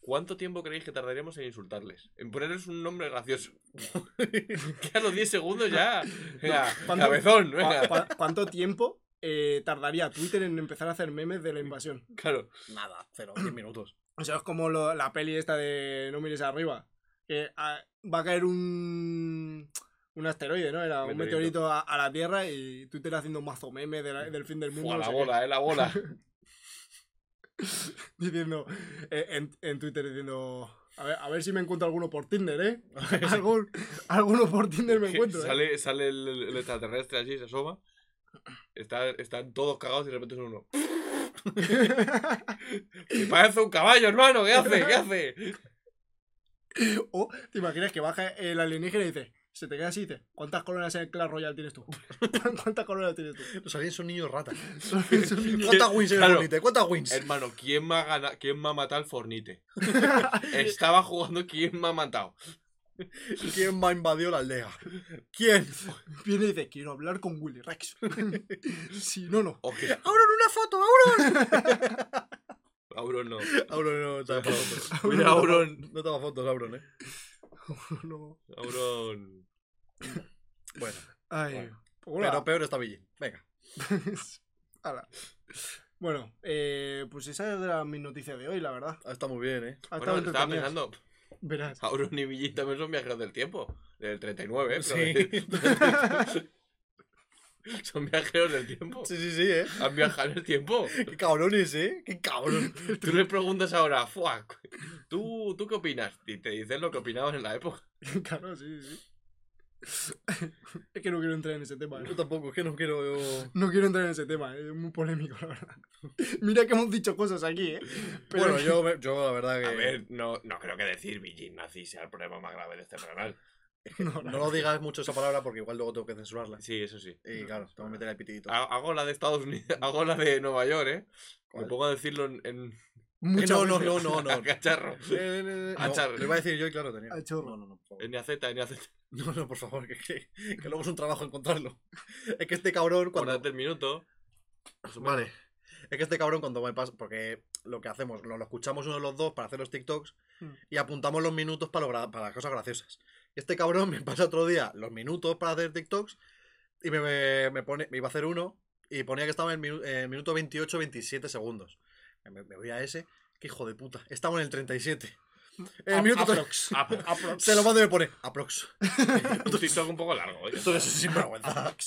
¿Cuánto tiempo creéis que tardaríamos en insultarles? En ponerles un nombre gracioso. que a los 10 segundos ya. Venga, ¿Cuánto- cabezón, ¿Cu- venga. cu- ¿Cuánto tiempo eh, tardaría Twitter en empezar a hacer memes de la invasión? Claro. Nada, cero, 10 minutos. O sea, es como lo- la peli esta de No mires arriba. Que ah, va a caer un. Un asteroide, ¿no? Era un Meteorito. meteorito a, a la Tierra y Twitter haciendo mazo meme de la- del fin del mundo. Fua, no la qué. bola, eh, la bola. diciendo eh, en, en Twitter diciendo a ver, a ver si me encuentro alguno por Tinder, ¿eh? Algún- alguno por Tinder me encuentro, ¿eh? sale, sale el, el extraterrestre así, se asoma. Está- están todos cagados y de repente son uno. Me parece un caballo, hermano. ¿Qué hace? ¿Qué hace? O te imaginas que baja el alienígena y dice, se te queda así y dice, ¿cuántas coronas en el Clash Royale tienes tú? ¿Cuántas coronas tienes tú? Los aliens son niños ratas. Son- son niños. ¿Cuántas wins en el Claro. Fornite? ¿Cuántas wins? Hermano, ¿quién me ha, gana- ¿quién me ha matado el Fornite? Estaba jugando ¿quién me ha matado? ¿Quién me ha invadido la aldea? ¿Quién? Viene y dice, quiero hablar con Willy Rex. si no, no. O que ¡Auron, una foto! ¡Auron! Auron no. Auron no toma fotos. Mira, Auron. No toma fotos, Auron, eh. no. Auron. Bueno, Ay. Bueno. pues hola. pero peor está Billy. Venga. Hala. Bueno, eh, pues esa era mi noticia de hoy, la verdad. Ah, Está muy bien, eh. Ha Bueno, estaba entretenidas. pensando. Verás. Auron y Villín también son viajeros del tiempo. Del 39, ¿eh? Sí. Son viajeros del tiempo. Sí, sí, sí, ¿eh? Han viajado en el tiempo. Qué cabrones, ¿eh? Qué cabrón. Tú le preguntas ahora, "Fuck, ¿tú, ¿tú qué opinas? Y te dicen lo que opinaban en la época. Claro, sí, sí. Es que no quiero entrar en ese tema. ¿eh? Yo tampoco, es que no quiero... No quiero entrar en ese tema, ¿eh? es muy polémico, la verdad. Mira que hemos dicho cosas aquí, ¿eh? Pero Bueno, yo, me- yo la verdad que... A ver, no, no creo que decir Villín nazi sea el problema más grave de este canal. No, No lo digas mucho esa palabra porque igual luego tengo que censurarla. Sí, eso sí. Y claro, tengo que meter el pitidito. Ha- Hago la de Estados Unidos, hago la de Nueva York, ¿eh? Me ¿Cuál? pongo a decirlo en, en Muchas no, no, no, no, no. cacharro. Eh, eh, eh, A no, char- lo iba a decir yo y claro, tenía. A chorro. No, no, no, por favor. En Niaceta. No, no, por favor, que, que, que luego es un trabajo encontrarlo. Es que este cabrón cuando... Cuando... del minuto. Vale. Es que este cabrón cuando me pasa... Porque lo que hacemos, lo, lo escuchamos uno de los dos para hacer los TikToks Mm. y apuntamos los minutos para, lo para las cosas graciosas. Y este cabrón me pasa otro día los minutos para hacer TikToks y me, me, me pone... Me iba a hacer uno y ponía que estaba en el minu- eh, minuto 28, 27 segundos. Me, me voy a ese... Que hijo de puta. Estaba en el 37. En el A- minuto... aprox. Aprox. Se lo mando y me pone aprox. Un TikTok un poco largo. Todo eso es sinvergüenza.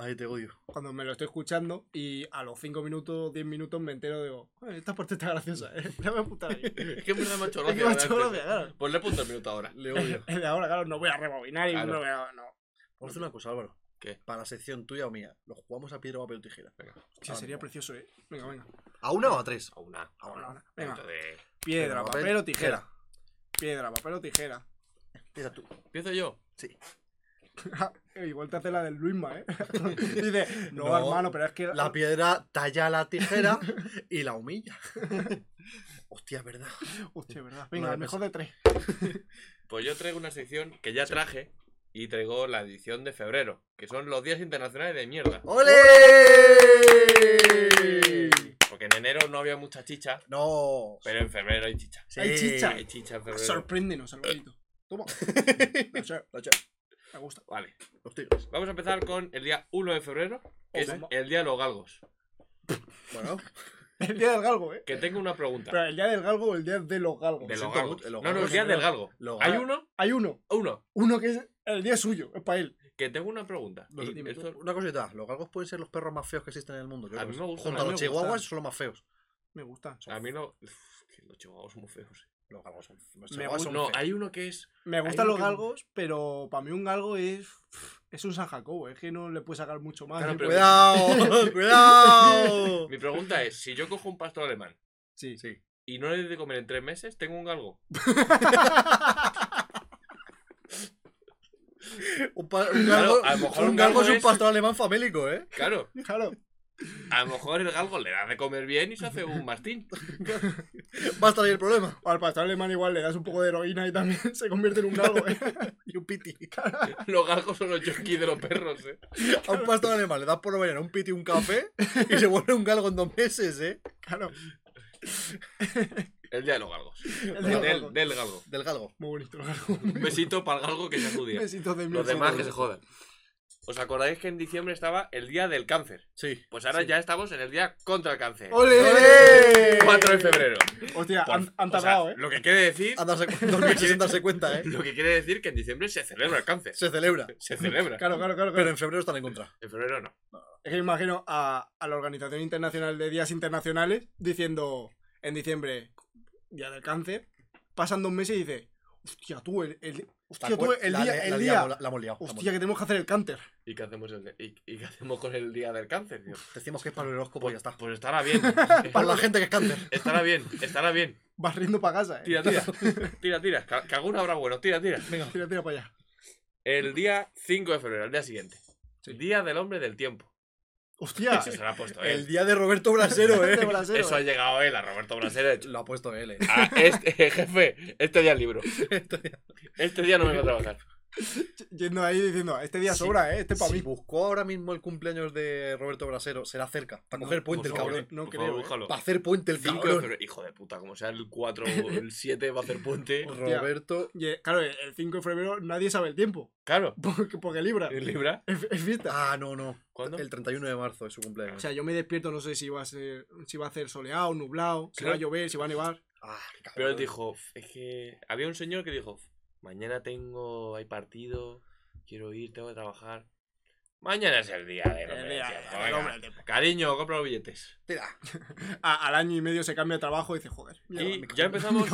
Ay, te odio. Cuando me lo estoy escuchando y a los 5 minutos, 10 minutos me entero, digo, "Joder, esta parte está graciosa, ¿eh? Ya me apuntar ahí. Es que me ha hecho Es que gracia. gracia, claro. Ponle punto al minuto ahora. Le odio. El de ahora, claro, no voy a rebobinar y Claro. no voy a... No. Vamos a hacer una cosa, Álvaro. ¿Qué? Para la sección tuya o mía, lo jugamos a piedra, papel o tijera. Venga, Sí, sería precioso, ¿eh? Venga, venga. ¿A una o a tres? a una. A una. Venga. Entonces, Piedra, papel, papel o tijera. Piedra, papel o tijera. Empieza tú. ¿Empiezo yo? Sí. Igual te hace la del Luisma, ¿eh? Dice, no, No, hermano, pero es que... La piedra talla la tijera y la humilla. Hostia, ¿verdad? Hostia, verdad. No Venga, el mejor de tres. Pues yo traigo una sección que ya traje y traigo la edición de febrero, que son los días internacionales de mierda. ¡Ole! Porque en enero no había mucha chicha, No. pero en febrero hay chicha. Sí. Hay chicha. Hay chicha en febrero. Sorpréndenos, Alvarito. Toma. No sé, me gusta. Vale. Los tigres. Vamos a empezar con el día 1 de febrero, que es el día de los galgos. Bueno, El día del galgo, ¿eh? Que tengo una pregunta. Pero el día del galgo o el día de los galgos. De los galgos. No, no, el día del galgo. Hay uno, Hay uno. uno. Uno que es el día suyo, es para él. Que tengo una pregunta. los- Y dime, esto- una cosita. Los galgos pueden ser los perros más feos que existen en el mundo. yo A mí me gustan, Junto a los gustan. chihuahuas son los más feos. Me gusta. A mí no. Uf, que los chihuahuas son muy feos. Los galgos son, los Me chihuahuas son No, feos. hay uno que es. Me gustan los que- galgos, pero para mí un galgo es. Es un San Jacobo, es que no le puedes sacar mucho más. Claro, ¿eh? pero- Cuidado, cuidado. Mi pregunta es: si yo cojo un pastor alemán Sí. Sí. y no le doy de comer en tres meses, ¿tengo un galgo? Un, pa- un Claro, galgo, a lo mejor un un galgo galgo es un es- pastor alemán famélico, ¿eh? Claro. Claro. A lo mejor el galgo le da de comer bien y se hace un mastín. Va a estar ahí el problema. O al pastor alemán igual le das un poco de heroína y también se convierte en un galgo, ¿eh? Y un piti. Los galgos son los junkies de los perros, ¿eh? A un pastor alemán le das por lo menos un piti y un café y se vuelve un galgo en dos meses, ¿eh? Claro. El día de los galgos. El de los Del, galgos. del galgo. Del galgo. Muy bonito el galgo. Un besito para el galgo que sea su día. Besitos de Los demás que se jodan. ¿Os acordáis que en diciembre estaba el día del cáncer? Sí. Pues ahora ya estamos en el día contra el cáncer. ¡Ole! 4 de febrero. Hostia, Por- han, han o sea, tardado, ¿eh? Lo que quiere decir. A darse, sin cuenta, ¿eh? Lo que quiere decir que en diciembre se celebra el cáncer. Se celebra. Se celebra. Claro, claro, claro. Pero claro. en febrero están en contra. En febrero no. Es que me imagino a, a la Organización Internacional de Días Internacionales diciendo en diciembre, Día del Cáncer, pasan dos meses y dice, hostia, tú, el, el- hostia, tú, el día, la- el la día, La, la hemos liado. la hemos hostia, que tenemos que hacer el cáncer. ¿Y qué hacemos, el y, y qué hacemos con el día del cáncer, tío? Decimos que es para el horóscopo y ya está. Pues estará bien. Para la gente que es cáncer. Estará bien, estará bien. Vas riendo para casa, ¿eh? Tira, tira. Tira, tira. Que, que alguno habrá bueno. Tira, tira. Venga. Tira, tira para allá. El día 5 de febrero, el día siguiente. Sí. Día del hombre del tiempo. Hostia, Eso se lo ha puesto El día de Roberto Brasero, ¿eh? brasero, Eso ha llegado él, a Roberto Brasero. Lo ha puesto él, ¿eh? Ah, este, jefe, este día el libro. Este día no me voy a trabajar. Yendo ahí diciendo, este día Sí. sobra, ¿eh? Este para Si mí. buscó ahora mismo el cumpleaños de Roberto Brasero, será cerca. Para coger puente el cabrón. No por creo, eh. Para hacer puente el 5 de cabrón. febrero. Hijo de puta, como sea el 4 o el 7 va a hacer puente. Roberto. Eh, claro, el 5 de febrero nadie sabe el tiempo. Claro. Porque, porque libra. ¿En Libra? Es, es fiesta. Ah, no, no. ¿Cuándo? El 31 de marzo es su O cumpleaños. sea, yo me despierto, no sé si va a ser, si va a ser soleado, nublado, si va a llover, si va a nevar. Ah, qué Pero él dijo, es que había un señor que dijo, mañana tengo, hay partido, quiero ir, tengo que trabajar. Mañana es el día de del tiempo. Cariño, compra los billetes. Tira. A- al año y medio se cambia de trabajo y dice, joder. Y mierda, ya empezamos-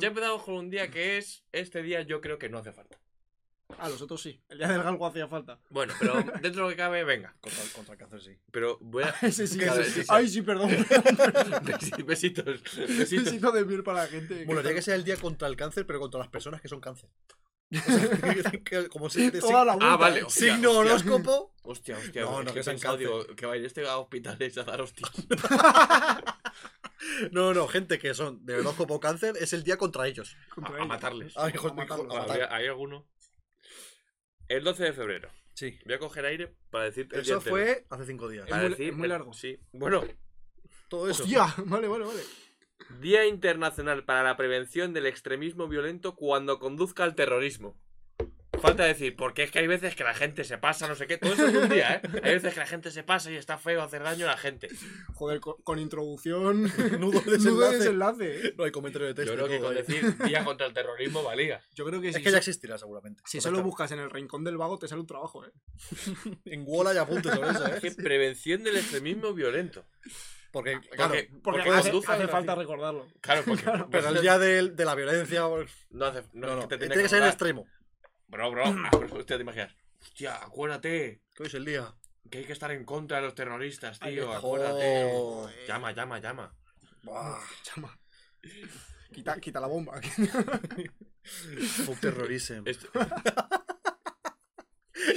Ya empezamos con un día que es, este día yo creo que no hace falta. A los otros sí. El día del galgo hacía falta. Bueno, pero dentro de lo que cabe, venga. Contra, contra el cáncer, sí. Pero voy a... Ese sí. Sí. Ay, sí, perdón. Besi- Besitos, besitos. Besito de miel para la gente. Bueno, tiene que ser el día contra el cáncer, pero contra las personas que son cáncer. O sea, que- como si de Toda la vuelta. Ah, vale. hostia, signo hostia. horóscopo. Hostia, hostia. No, es no, que que sean pensado, cáncer. digo, que vaya este a hospitales a dar hostias. No, no, gente que son de horóscopo cáncer es el día contra ellos. Contra A, a ellos. matarles. Ay, hijo, A matarlos. hijo, a matar. ¿Había- ¿Hay alguno? El 12 de febrero. Sí. Voy a coger aire para decirte el día Eso entero. fue hace cinco días. Es Para muy- decir es muy el- largo. Sí. Bueno, Todo eso. Hostia, vale, vale, vale. Día Internacional para la Prevención del Extremismo Violento cuando conduzca al terrorismo. Falta decir, porque es que hay veces que la gente se pasa, no sé qué. Todo eso es un día, ¿eh? Hay veces que la gente se pasa y está feo hacer daño a la gente. Joder, con, con introducción. Nudo Nudo de de desenlace. desenlace. ¿eh? No hay comentario de texto. Yo creo que con ahí. decir Día contra el Terrorismo valía. Yo creo que Es si, que ya existirá seguramente. si solo claro, buscas en el rincón del vago, te sale un trabajo, ¿eh? En Walla ya apunte sobre eso, Es que ¿eh? prevención del extremismo violento. Porque, claro, Porque, Porque porque hace, hace al falta recordarlo. Claro, porque. pero el día del- de, la violencia. pues, No hace. No, No, no, que te tiene tiene que ser acordar. extremo. Bro, bro. Hostia, te imaginas. Hostia, acuérdate Que hoy es el día. que hay que estar en contra de los terroristas, tío. Acuérdate. Joder. Llama, llama, llama. Buah, Chama. Quita, quita la bomba. fuck terrorism. Esto-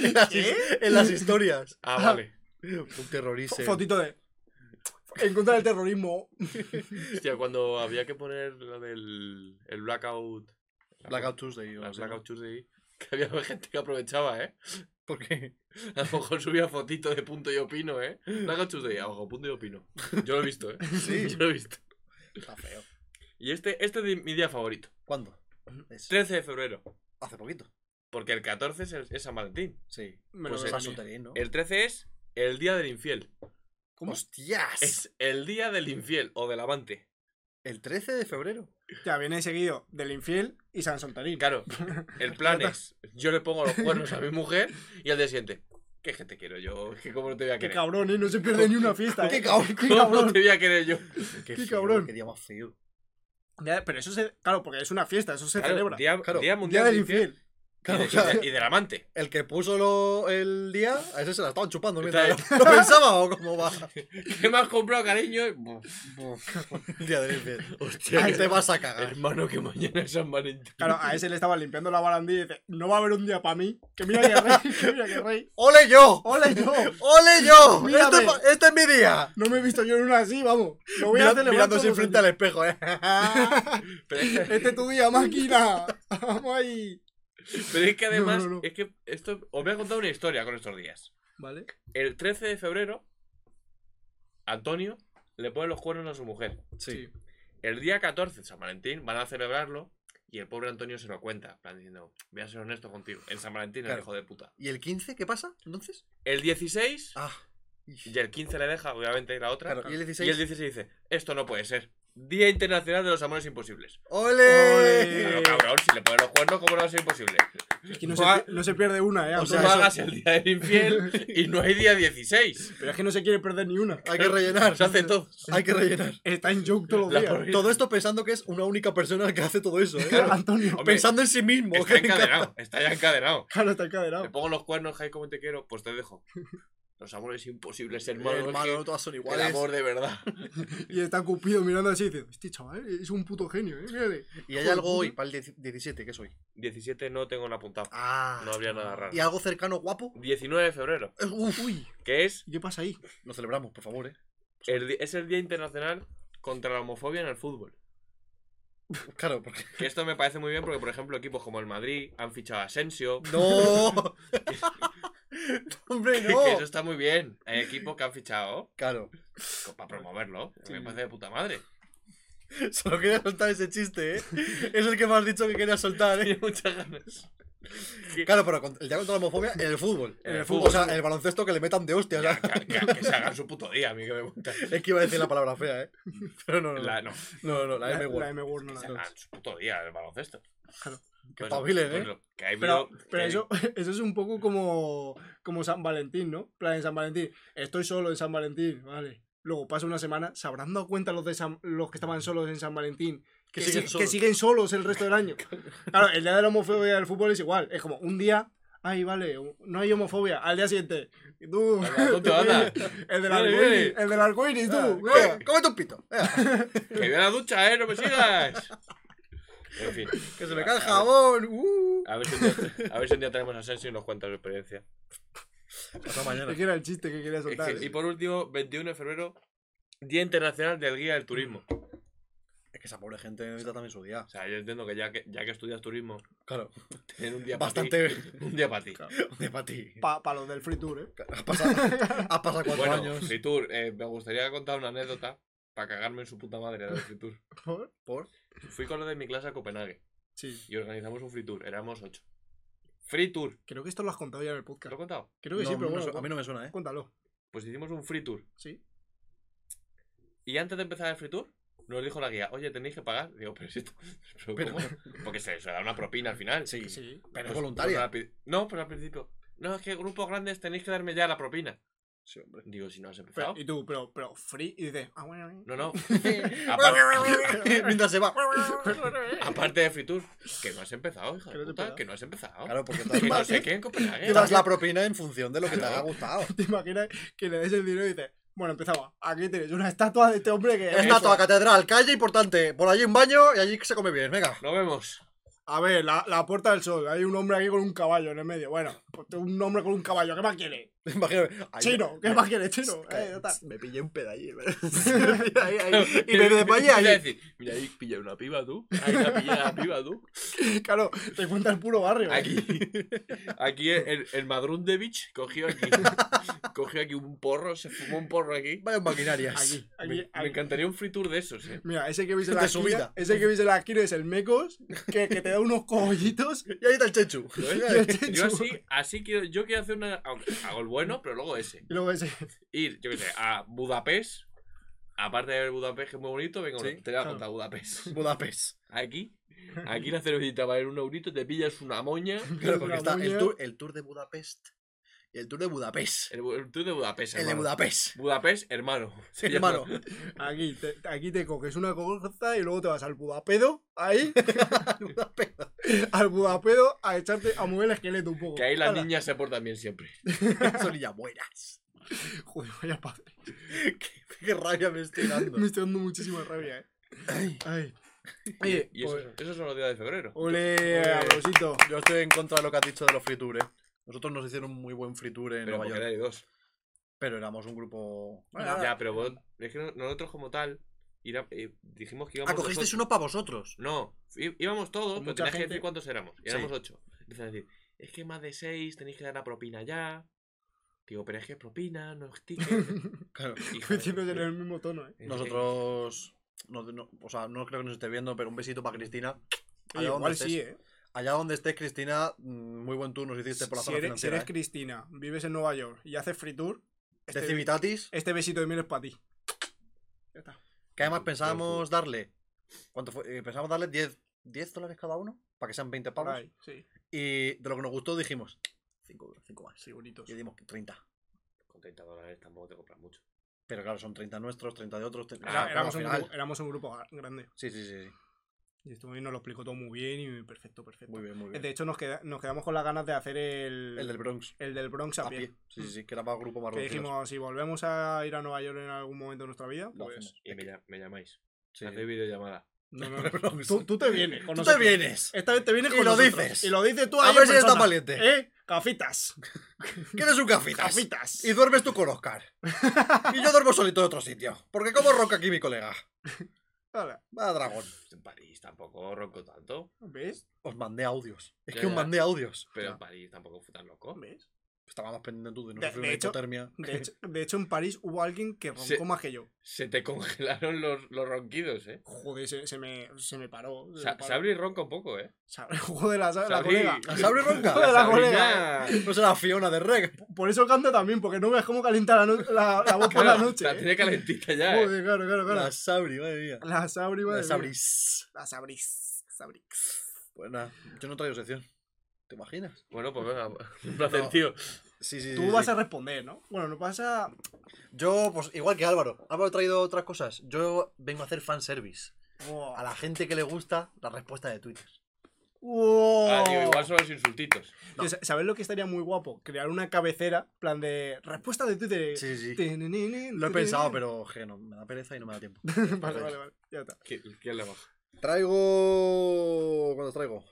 En las, en las historias. Ah, vale. Fuck terrorism. Fotito de. En contra del terrorismo. Hostia, cuando había que poner lo del el blackout. Blackout Tuesday. o blackout. Tuesday. Que había gente que aprovechaba, ¿eh? ¿Por qué? A lo mejor subía fotito de punto y opino, ¿eh? Blackout Tuesday, abajo, punto y opino. Yo lo he visto, ¿eh? Sí. Yo lo he visto. Está feo. Y este, este es mi día favorito. ¿Cuándo? Es 13 de febrero. hace poquito. Porque el 14 es, el- es San Valentín. Sí. Pues Está veo venir. solterín, ¿no? El 13 es el día del infiel. ¿Cómo? ¡Hostias! Es el día del infiel o del amante. El 13 de febrero. Ya viene seguido del infiel y San Soltarín. Claro, el plan es, yo le pongo los cuernos a mi mujer y al día siguiente, ¿qué es que te quiero yo? Cómo no te voy a Qué cabrón, ¿eh? No se pierde ni una fiesta. Qué ¿eh? cabrón, Qué ¿Cómo no cabrón. te voy a querer yo? Qué, Qué cabrón. Qué día más feo. Ya, pero eso se. Claro, porque es una fiesta, eso se Claro, celebra. día, Claro, día Día mundial del del infiel. Claro, y, de- y del amante. El que puso lo- el día, a ese se la estaban chupando mientras lo, lo pensaba o cómo va. ¿Qué me has comprado, cariño? Día infiel. Hostia, Ahí te vas a cagar. hermano, que mañana es San Valentín. Claro, a ese le estaban limpiando la barandilla y dice: No va a haber un día para mí. Que mira que rey, que mira que rey. ¡Ole yo! ¡Hola yo! ¡Ole yo! Este, este es mi día. No me he visto yo en una así, vamos. Lo voy a Mira- mirándose los enfrente al espejo, eh. Este es tu día, máquina. Vamos ahí. Pero es que además, No, no, no. es que esto, os voy a contar una historia con estos días. Vale. El 13 de febrero, Antonio le pone los cuernos a su mujer. Sí. El día 14, San Valentín, van a celebrarlo y el pobre Antonio se lo cuenta. En plan diciendo, voy a ser honesto contigo. En San Valentín, el Claro. hijo de puta. ¿Y el 15 qué pasa entonces? El 16, Ah. y el 15 le deja, obviamente, la otra. Claro, ¿y el Y 16? el 16 dice, esto no puede ser. Día Internacional de los Amores Imposibles. ¡Ole! Claro, cabrón, si le pones los cuernos, ¿cómo no va a ser imposible? Es que no se, pi- no se pierde una, ¿eh? O Tú sea, eso- hagas el día del infiel y no hay día 16. Pero es que no se quiere perder ni una. Hay que rellenar. Se hace todo. Hay que rellenar. Está en joke todos los La días. por- Todo esto pensando que es una única persona que hace todo eso, ¿eh? Antonio. Hombre, Pensando en sí mismo. Está que me encanta. encadenado, está ya encadenado. Claro, está Le encadenado. pongo los cuernos, Jai, como te quiero, pues te dejo. Los amores imposibles, hermano. es Hermano, que no todas son el amor de verdad. Y está Cupido mirando así y dice: Este chaval es un puto genio, ¿eh? Mírale. Y hay algo hoy para el 10 17, ¿qué es hoy? 17 no tengo la apuntado. Ah. No habría nada raro. ¿Y algo cercano guapo? 19 de febrero, Eh, Uf, Uy, que es ¿y qué pasa ahí? lo celebramos, por favor, ¿eh? el, es el Día Internacional contra la homofobia en el fútbol. Claro, porque. Que esto me parece muy bien porque, por ejemplo, equipos como el Madrid han fichado a Asensio. ¡No! ¡Hombre, Que, no! que eso está muy bien. Hay equipos que han fichado Claro. para promoverlo. Sí. Me parece de puta madre. Solo quería soltar ese chiste, ¿eh? Es el que me has dicho que querías soltar, ¿eh? Tiene muchas ganas. Claro, pero el día contra la homofobia en el fútbol. En el O fútbol. sea, en el baloncesto que le metan de hostia. Ya, que, que- que se hagan su puto día, a mí que me gusta. Es que iba a decir la palabra fea, ¿eh? Pero no, no. La, no. no, la La, M la word. M Word no la se hagan su puto día el baloncesto. Claro. Que Pues- espabilen, pues ¿eh? lo- que hay Pero, pero que hay- eso, eso es un poco como, como San Valentín, ¿no? En plan, en San Valentín. Estoy solo en San Valentín, vale. Luego pasa una semana, ¿se habrán dado cuenta los, de San- los que estaban solos en San Valentín? Que Que, siguen si- solos. que siguen solos el resto del año. Claro, el día de la homofobia del fútbol es igual. Es como un día, ay, vale, no hay homofobia. Al día siguiente, y tú, el del viene. el del arcoíris, tú. Ah, Cómete un pito. Que voy a la ducha, ¿eh? ¡No me sigas! En fin. Que se me cae el jabón. Uh. A ver, si un día, a ver si un día tenemos a Sensi y nos cuenta su experiencia. Hasta mañana. Es que era el chiste que quería Es soltar. que- ¿eh? y por último, 21 de febrero, Día Internacional del Guía del Turismo. Es que esa pobre gente necesita también su día. O sea, yo entiendo que ya que, ya que estudias turismo, Claro. tener un día Bastante. para ti. Un día para ti. De para ti. Para los del free tour, ¿eh? Has pasado, has pasado cuatro Bueno, años. Fritur, eh, me gustaría contar una anécdota para cagarme en su puta madre del Fritur. ¿Por? ¿Por? Fui con lo de mi clase a Copenhague Sí. y organizamos un free tour. Éramos ocho. Free tour. Creo que esto lo has contado ya en el ¿Te lo he podcast. contado? Creo que No, sí, pero bueno. a mí no me suena, ¿eh? Cuéntalo. Pues hicimos un free tour. Sí. Y antes de empezar el free tour, nos dijo la guía, oye, tenéis que pagar. Digo, pero si esto. ¿pero Pero-. Porque se, se da una propina al final. Sí. Sí. Pero es voluntaria. no, pero al principio. No, es que grupos grandes tenéis que darme ya la propina. Sí, hombre. Digo, si no has Pero- empezado. y tú, pero, pero free. Y dices, ah, bueno. No, no. Aparte, Mientras se va. aparte de free tour, que no has empezado, hija Que de no has puta, empezado. que no has empezado. Claro, porque Que te no sé qué en Copenhague. te das la propina en función de lo que te haya gustado. ¿Te imaginas que le des el dinero y dices, bueno, empezamos. Aquí tenéis una estatua de este hombre que. Estatua, catedral, calle importante. Por allí un baño y allí se come bien. Venga. Nos vemos. A ver, la, la puerta del sol. Hay un hombre aquí con un caballo en el medio. Bueno, pues un hombre con un caballo. ¿Qué más quiere? Imagínate. Chino. ¿Qué más quiere, chino? Eh. Me pillé un pedallí. ahí, ahí. Y me desmayé ahí. decir, Mira, ahí pilla una piba tú. Ahí la pilla la piba tú. Claro, te cuenta el puro barrio. ¿eh? Aquí, aquí el, el Madrún de Beach cogió aquí, cogió aquí un porro, se fumó un porro aquí. Vaya maquinarias. Aquí, aquí, Me, encantaría un free tour de esos, eh. Mira, ese que veis en la esquina, ese que veis en la esquina es el Mecos, que, que te da unos cogollitos. Y ahí está el Chechu. Yo, el yo Chechu. así, así quiero, yo quiero hacer una, hago el bueno, pero luego ese. Y luego ese. Ir, yo qué sé, a Budapest. Aparte de ver Budapest, que es muy bonito, venga, Sí, te voy a claro. contar Budapest. Budapest. Aquí, aquí la cervecita va a ir un eurito, te pillas una moña. Claro, porque Una está el tour, el tour de Budapest y el tour de Budapest. El, el tour de Budapest, El de hermano. Budapest. Budapest, hermano. Llama. Hermano. Aquí te, aquí te coges una cogoza y luego te vas al Budapedo, ahí, al Budapedo, a echarte a mover el esqueleto un poco. Que ahí las niñas se portan bien siempre. Son niñas buenas. Joder, vaya padre. Qué, qué rabia me estoy dando. Me estoy dando muchísima rabia, eh. Ay. Ay. Oye, Y eso, pues, esos son los días de febrero. ole. Yo estoy en contra de lo que has dicho de los free tour, eh. Nosotros nos hicieron un muy buen free tour en Pero Nueva York. hay dos. Pero éramos un grupo. Bueno, Ya, pero vos- es que no- nosotros como tal ir eh, dijimos que íbamos. ah, cogisteis uno para vosotros. No, íbamos todos, pero tenías que gente. decir cuántos éramos. Y Sí. éramos ocho. A decir, es que más de seis tenéis que dar la propina ya. Digo, pero es que propina, no es ticket. Claro. De- Diciéndose en el mismo tono, eh. que- Nosotros. No, no- o sea, no creo que nos esté viendo, pero un besito para Cristina. Igual sí, eh. Allá donde estés, Cristina, mm, muy buen tour nos hiciste por la Si zona eres, si financiera. eres ¿eh? Cristina, vives en Nueva York y haces free tour, De este, Civitatis, este besito de miel es para ti. Ya está. que además pensábamos darle. ¿Cuánto fue? Eh, pensábamos darle 10, 10 dólares cada uno, para que sean 20 Por pavos. ahí, sí. Y de lo que nos gustó dijimos 5 euros, 5 más. Sí, bonitos. Y dimos 30. Con 30 dólares tampoco te compras mucho. Pero claro, son 30 nuestros, 30 de otros. 30... Era- Ah, éramos, un grupo, éramos un grupo gra- grande. Sí, sí, sí, sí. Y esto nos lo explicó todo muy bien y perfecto, perfecto. Muy bien, muy bien. De hecho, nos, queda- nos quedamos con las ganas de hacer el, El del Bronx. el del Bronx a, A pie. pie. Sí, sí, sí, que era para grupo Que marrón. dijimos, si volvemos a ir a Nueva York en algún momento de nuestra vida, Lo pues... hacemos. Y me, me llamáis. Sí. Hacéis videollamada. No, no, no. Tú, tú te vienes con Tú te vienes. Esta vez te vienes Y con lo nosotros. dices. Y lo dices tú A ahí ver si eres tan persona. valiente. ¿Eh? Gafitas. Que eres un gafitas. Gafitas. Y duermes tú con Oscar. y yo duermo solito en otro sitio. Porque como ronca aquí mi colega. Hala, Va dragón. En París tampoco ronco tanto. ¿Ves? Os mandé audios. Es Ya, que os ya. mandé audios. Pero Ya. en París tampoco fue tan loco. ¿Ves? Estábamos pendientes tú de no De- sufrir de una hecho- hipotermia. De hecho, de hecho, en París hubo alguien que roncó más que yo. Se te congelaron los, los ronquidos, ¿eh? Joder, se, se me, se me paró. se Sa- me paró. Sabri ronca un poco, ¿eh? Sabri- Joder, la, la colega. ¿La Sabri ronca? Joder, la colega. No será Fiona de Reg. Por eso canto también, porque no ves cómo calienta la, no- la, la voz por la noche. La ¿eh? tiene calentita ya, ¿eh? Joder, claro, claro, claro. La Sabri, madre mía. La Sabri, madre La mía. Sabris. La Sabris. Sabris. Pues nada, yo no traigo sección. ¿Te imaginas? Bueno, pues venga, un placer, No. tío. Sí, sí, Tú sí, vas sí. a responder, ¿no? Bueno, no pasa. Yo, pues igual que Álvaro. Álvaro ha traído otras cosas. Yo vengo a hacer fanservice. Oh. A la gente que le gusta la respuesta de Twitter. Oh. Ah, tío, igual son los insultitos. Sa- ¿Sabes lo que estaría muy guapo? Crear una cabecera, plan de respuesta de Twitter. Sí, sí. Lo he pensado, pero je, no, me da pereza y no me da tiempo. vale, vale, vale. Ya está. ¿Quién, quién le baja? Traigo. ¿Cuántos traigo?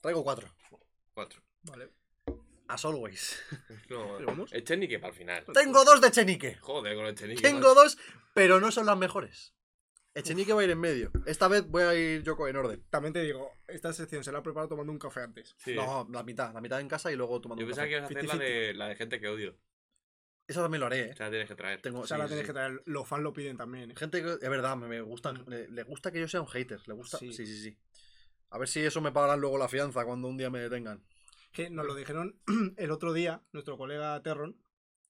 Traigo cuatro. Cuatro. Vale. As always. No, ¿Y vamos? Echenique para el final. Tengo dos de Chenique. Joder, con Echenique. Tengo dos, pero no son las mejores. Echenique va a ir en medio. Esta vez voy a ir yo en orden. También te digo, esta sección se la he preparado tomando un café antes. Sí. No, la mitad. La mitad en casa y luego tomando Yo un pensaba que café. ibas a hacer la de, la de gente que odio. Esa también lo haré, O ¿eh? sea, la tienes que traer. Tengo, O sea, sí, la tienes sí. que traer. Los fans lo piden también. ¿eh? Gente que, es verdad, me, me gustan. Le, le gusta que yo sea un hater. Le gusta. Sí. Sí. sí, sí, A ver si eso me pagarán luego la fianza cuando un día me detengan. Que nos lo dijeron el otro día, nuestro colega Terron.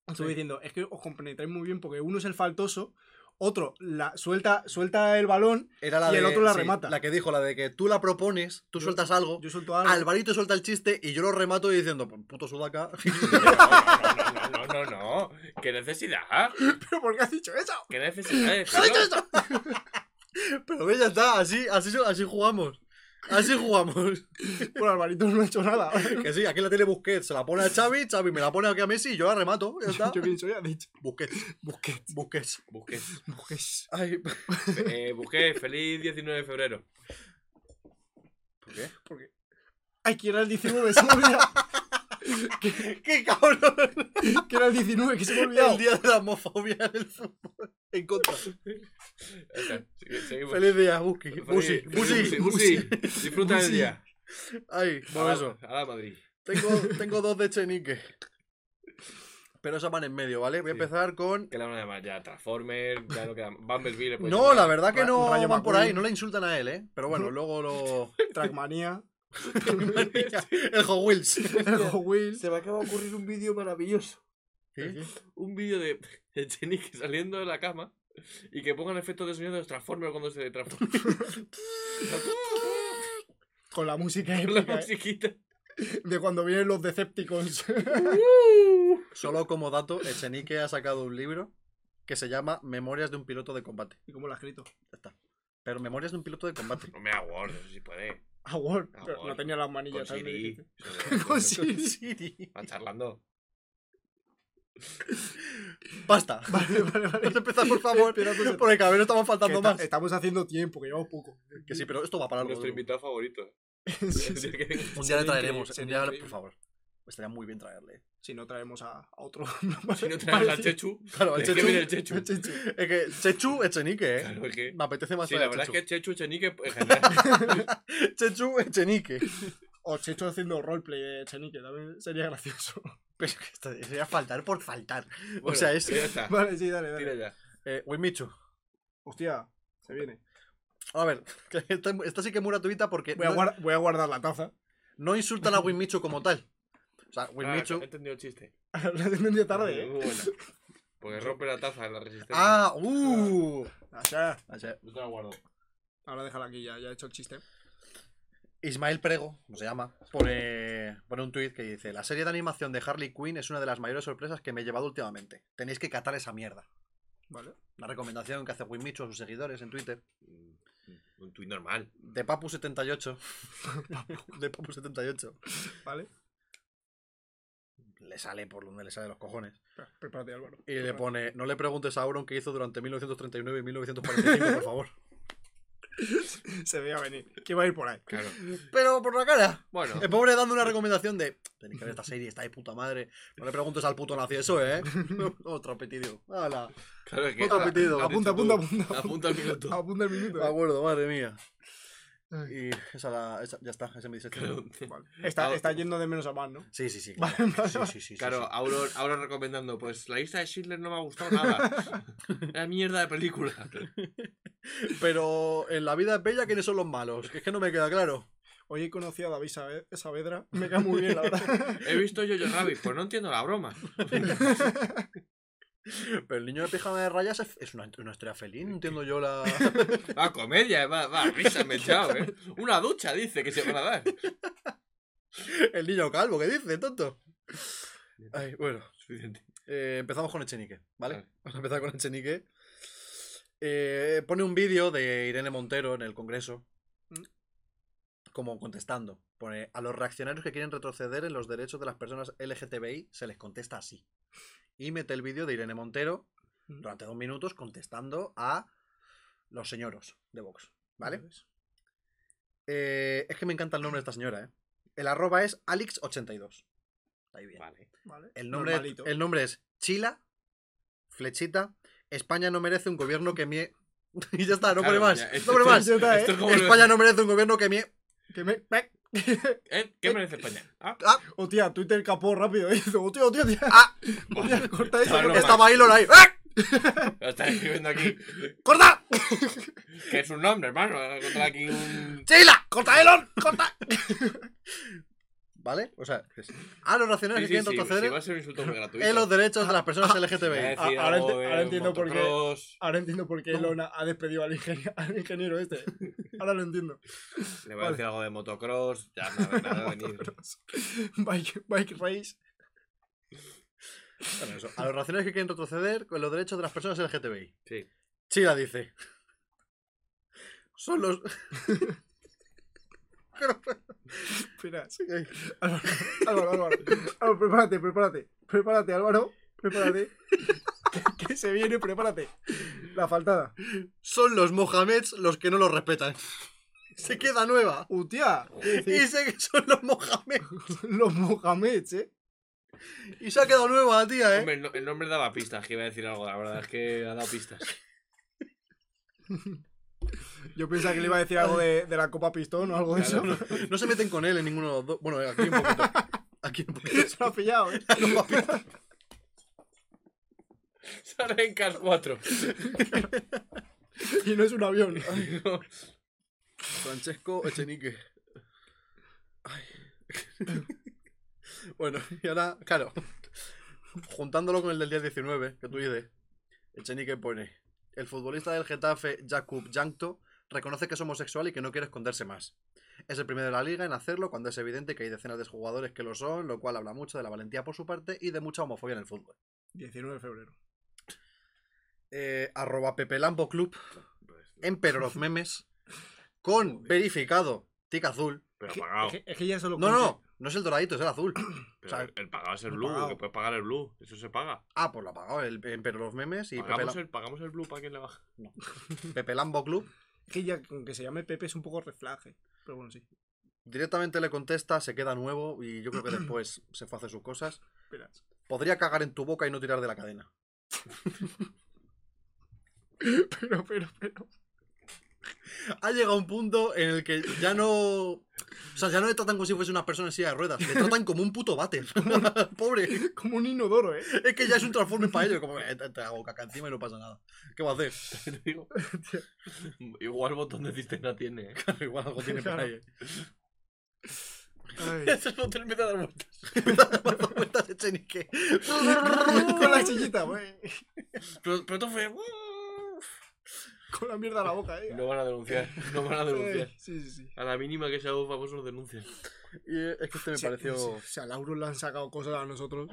Estuvo Sí. diciendo, es que os compenetráis muy bien porque uno es el faltoso, otro la, suelta, suelta el balón, Era la Y el de- otro la sí, remata. La que dijo, la de que tú la propones, tú Yo- sueltas algo, yo suelto algo. Alvarito suelta el chiste y yo lo remato diciendo, "Pues, puto sudaca. No, no, no, no, no, no. ¿Qué necesidad? ¿Pero por qué has dicho eso? ¿Qué necesidad de ¿Qué ha dicho esto? Pero ve, ya está, así, así, así jugamos. Así jugamos. Bueno, Alvarito no ha hecho nada. Que sí, aquí la tiene Busquets, se la pone a Xavi, Xavi me la pone aquí a Messi y yo la remato, ya está. Yo quién soy, ha dicho. Busquets, Busquets. Busquets. Busquets. Ay, Eh, busqué. Feliz 19 de febrero. ¿Por qué? Porque... Ay, que era el 19, se me olvidado. ¡Qué cabrón! Que era el 19, que se me ha olvidado. El día de la homofobia en el fútbol. En contra. Seguimos. Feliz día, Buski. Busi, Busi, Busi. Busi. Disfruta del día. Ay, la- eso. A la Madrid. Tengo, tengo dos de Chenique. Pero esas van en medio, ¿vale? Voy a Sí. empezar con. Que le van a llamar ya Transformer, ya no queda. Bumblebee No, llamar. la verdad que no Rayo van por ahí, no le insultan a él, ¿eh? Pero bueno, luego lo. Trackmania. El Hot Wheels. El Hot Wheels. Se me acaba de ocurrir un vídeo maravilloso. ¿Qué? Un vídeo de Chenique saliendo de la cama y que pongan efectos de sonido de los Transformers cuando se transforma. Con la música la épica, ¿eh? musiquita. de cuando vienen los Decepticons. Solo como dato, Echenique ha sacado un libro que se llama Memorias de un piloto de combate. ¿Y cómo lo ha escrito? Ya está. Pero Memorias de un piloto de combate. No me hago Word, eso sí puede. Ah, Word. Ah, Pero no tenía las Con manillas. ¿sabes lo que Siri. Con. Siri. Va charlando. Basta. Vale, vale, vale. Vamos a empezar, por favor. Pues, Porque cada vez nos estamos faltando más. Estamos haciendo tiempo, que llevamos poco. Que sí, pero esto va para algo. Nuestro invitado favorito. Sí, sí. Un día le traeremos. Un día, por favor. Estaría muy bien traerle. Si no traemos a, a otro. Si no traes al. Chechu, Claro, el es que Chechu. viene el Chechu. El Chechu. Es que Chechu Echenique, ¿eh? Claro, es que- Me apetece más Sí, la a verdad es que Chechu Chenique en general. Chechu Echenique. O Chechu haciendo roleplay de Chenique, también sería gracioso. Pero es que esto sería faltar por faltar. o sea, es. Ya está. Vale, sí, dale, Tira dale. ya. Eh, Wimichu. Hostia, se viene. A ver, esta, esta sí que es muy gratuita porque Voy a, no, voy a guardar la taza. no insultan a Wimichu como tal. O sea, Ah, Wimichu. he entendido el chiste. Lo he entendido tarde, Muy ¿eh? buena. Porque rompe la taza en la resistencia. Ah, uh. O sea, Yo te la guardo. ahora déjala aquí, ya, ya he hecho el chiste. Ismael Prego, como se llama, pone, pone un tuit que dice: La serie de animación de Harley Quinn es una de las mayores sorpresas que me he llevado últimamente. Tenéis que catar esa mierda. Vale. Una recomendación que hace Wimichu a sus seguidores en Twitter. Mm, Un tuit normal. De Papu78. de Papu78. Vale. Le sale por donde le sale los cojones. Prepárate, Álvaro. Y le pone: No le preguntes a Auron qué hizo durante 1939 y 1945, por favor. Se veía venir. Que va a ir por ahí. Claro. Pero por la cara. Bueno, El pobre dando una recomendación de. Tenéis que ver esta serie, está de puta madre. No le preguntes al puto nazi eso, ¿eh? Otro pitido. ¡Hala! claro es que. Otro pitido. Apunta, apunta, tú. apunta. Apunta el minuto. Apunta el minuto. Eh. acuerdo, madre mía. Y esa, la- esa- ya está, esa es mi disección. Claro, Vale. Está, está yendo de menos a más, ¿no? Sí, sí, sí. Claro. vale, Sí, vale. sí, sí, sí, Claro, sí. Auro, Auro recomendando, pues la lista de Schindler no me ha gustado nada. Era mierda de película. Pero en la vida es bella, ¿quiénes son los malos? Que es que no me queda claro. Hoy he conocido a David Saavedra. Me cae muy bien, la verdad. He visto yo Rabbit, pues no entiendo la broma. Pero el niño de pijama de rayas es, una, una historia feliz, no entiendo yo la... Va, comedia, va, va, risa me echado, ¿eh? Una ducha, dice, que se van a dar. el niño calvo, ¿qué dice, tonto? Ay, bueno, Suficiente. eh, empezamos con Echenique, ¿vale? Vale. Vamos a empezar con Echenique. Eh, pone un vídeo de Irene Montero en el Congreso, Mm. como contestando. Pone, a los reaccionarios que quieren retroceder en los derechos de las personas LGTBI se les contesta así. Y mete el vídeo de Irene Montero durante dos minutos contestando a los señoros de Vox, ¿vale? Eh, es que me encanta el nombre de esta señora, ¿eh? El arroba es Alix82. Ahí bien. Vale. Vale. El, nombre, el nombre es Chila, flechita, España no merece un gobierno que mie... y ya está, no Claro, pone más. ya, No esto- pone más. Ya está, ¿eh? Esto es como lo- España no merece un gobierno que mie... Que me... ¿Eh? ¿Qué merece España? Ah, Hostia, Twitter capó rápido. ¿eh? Dice, hostia, hostia, hostia. ¡Ah! Hostia, corta eso. Corta- Estaba ahí, Lola ahí. ¡Ah! lo está escribiendo aquí. ¡Corta! Que es un nombre, hermano. Voy a encontrar aquí un. ¡Chila! ¡Corta, Elon! ¡Corta! ¿Vale? O sea, es- a los racionales Sí, que quieren retroceder sí, va a ser un insulto muy gratuito. en los derechos de las personas Voy a LGTBI. Ah, ahora entiendo por qué- motocross. Ahora entiendo por qué. Elona ha despedido al ingeniero, al ingeniero este. Ahora lo entiendo. Le voy a decir algo de motocross. Ya, nada, nada venir. Bike, bike race. Bueno, eso. A los racionales que quieren retroceder con los derechos de las personas LGTBI. Sí. Chila dice. Son los. Espera. Álvaro, Álvaro, Álvaro. Álvaro, prepárate, prepárate. Prepárate, Álvaro. Prepárate. Que, que se viene, prepárate. La faltada. Son los Mohameds los que no los respetan. Se queda nueva. ¡Hostia! Y sé que son los Mohamed. Los Mohameds, ¿eh? Y se ha quedado nueva, tía, ¿eh? Hombre, el, no- el nombre daba pistas, que iba a decir algo. La verdad es que ha dado pistas. Yo pensaba que le iba a decir algo de, de la Copa Pistón o algo de eso. No se meten con él en ninguno de los dos. Bueno, aquí un poquito. Aquí un poquito. Se lo ha pillado, ¿eh? Sale en CAS 4. Y no es un avión. Francesco Echenique. Ay. bueno, y ahora, claro. Juntándolo con el del día 19, que tú dices. Echenique pone. El futbolista del Getafe, Jakub Jankto, reconoce que es homosexual y que no quiere esconderse más. Es el primero de la liga en hacerlo cuando es evidente que hay decenas de jugadores que lo son, lo cual habla mucho de la valentía por su parte y de mucha homofobia en el fútbol. 19 de febrero. Eh, arroba Pepe Lambo Club, Emperor of Memes, con verificado tic azul. Pero Es que, pagado. es que- es que ya solo No, no, no es el doradito, es el azul. Pero o sea, el, el pagado es el el blue, pagado. que puedes pagar el blue. Eso se paga. Ah, pues lo ha pagado el Emperor of Memes y Pepe, Pagamos el, pagamos el blue para quien le baja. Pepe Lambo Club. Que, ya con que se llame Pepe es un poco reflaje. Pero bueno, sí. Directamente le contesta, se queda nuevo y yo creo que después se fue a hacer sus cosas. Espera. Podría cagar en tu boca y no tirar de la cadena. Pero, pero, pero. Ha llegado un punto en el que ya no. O sea, ya no le tratan como si fuese una persona en silla de ruedas. Le tratan como un puto váter. Pobre. Como un inodoro, ¿eh? Es que ya es un transforme para ellos. Como, eh, te, te hago caca encima y no pasa nada. ¿Qué va a hacer? Te digo. Igual botón de cisterna tiene, ¿eh? Igual algo tiene ahí. eh. Ay. Ese botón empieza a dar vueltas. Cuando cuentas Echenique. Con la sillita, güey. Pero, pero tú fue. Con la mierda a la boca, ¿eh? No van a denunciar. No van a denunciar. Sí, sí, sí. A la mínima que sea un famoso nos denuncian. Y es que este me pareció. sí, Si a Lauro le han sacado cosas a nosotros.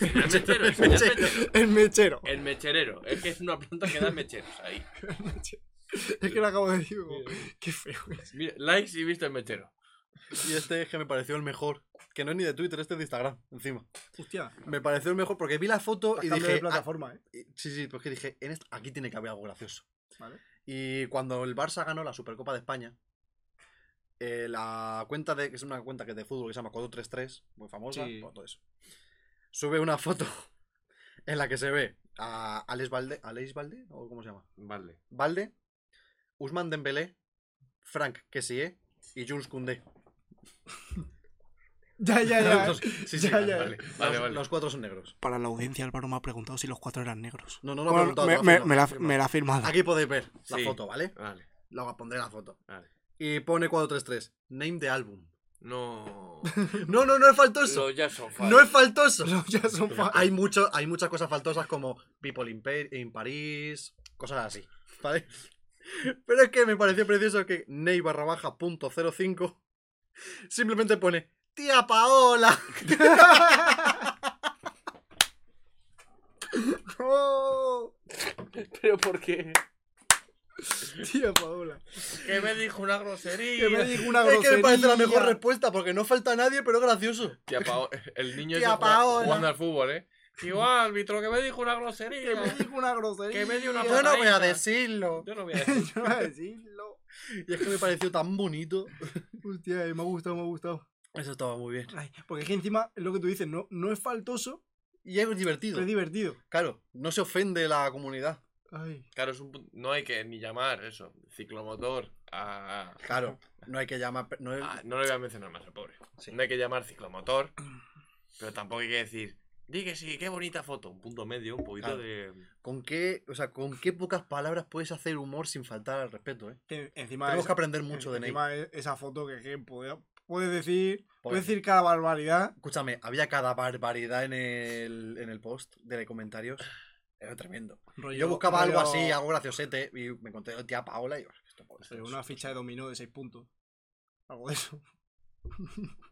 El mechero, el mechero. El mechero. El mecherero. Es que es una planta que da mecheros ahí. Es que lo acabo de decir. como, Qué feo. Mira, likes y visto el mechero. Y este es que me pareció el mejor. Que no es ni de Twitter, este es de Instagram, encima. Hostia. Me pareció el mejor porque vi la foto y Cambio de dije. plataforma, ¿eh? ah, sí, sí, porque dije, en esta- aquí tiene que haber algo gracioso. Vale. Y cuando el Barça ganó la Supercopa de España, eh, la cuenta de. que es una cuenta que es de fútbol que se llama Codo33, muy famosa, Sí. pues todo eso. Sube una foto en la que se ve a Alex Valde. ¿Alex Valde? ¿O cómo se llama? Vale. Valde, Usman Dembélé Frank Kessie y Jules Koundé. Ya, ya, ya. Los- sí, sí, Ya, vale, ya. vale. Vale, Los- vale. Los cuatro son negros. Para la audiencia, Álvaro me ha preguntado si los cuatro eran negros. No, no, no, he Bueno, preguntado, me, lo la, lo me la ha firmado. Aquí podéis ver la Sí. foto, ¿vale? Vale, Luego pondré la foto. vale. Y pone 433. Name de álbum. No. No, no, no es faltoso. Los ya son No es faltoso. Los ya son fa- Hay, mucho, hay muchas cosas faltosas como People in, Pa- in Paris, cosas así. ¿Vale? Pero es que me pareció precioso que Ney barra baja punto 05 simplemente pone Tía Paola. ¡Oh! ¿Pero por qué? Tía Paola. Que me dijo una grosería. Que me dijo una Es que me grosería. parece la mejor respuesta porque no falta nadie, pero es gracioso. Tía Pao- el niño Tía Paola. jugando al fútbol, ¿eh? Tío árbitro, que me dijo una Que grosería. me dijo una grosería. Que me dio una Yo no voy a decirlo. Yo no voy a decir. Yo no voy a decirlo. Y es que me pareció tan bonito. Hostia, eh, me ha gustado, me ha gustado. Eso estaba muy bien. Ay, porque es que encima, es lo que tú dices, no, no es faltoso, Y es divertido. pero es divertido. Claro, no se ofende la comunidad. Ay. Claro, es un pu- no hay que ni llamar eso, ciclomotor a... Claro, no hay que llamar. No es- a- no le voy a mencionar más al pobre. Sí. No hay que llamar ciclomotor, pero tampoco hay que decir, di que sí, qué bonita foto. Un punto medio, un poquito Claro. de... ¿Con qué, o sea, con qué pocas palabras puedes hacer humor sin faltar al respeto, eh? Que encima Tenemos esa- que aprender mucho de Ney. encima esa foto que, que puede- puedes decir, puedes decir cada barbaridad. Escúchame, había cada barbaridad en el, en el post de comentarios. Era tremendo. rollo- Yo buscaba algo así, algo graciosete, y me encontré a tía Paola y yo, esto rollo una ficha de dominó de 6 puntos. Algo de eso.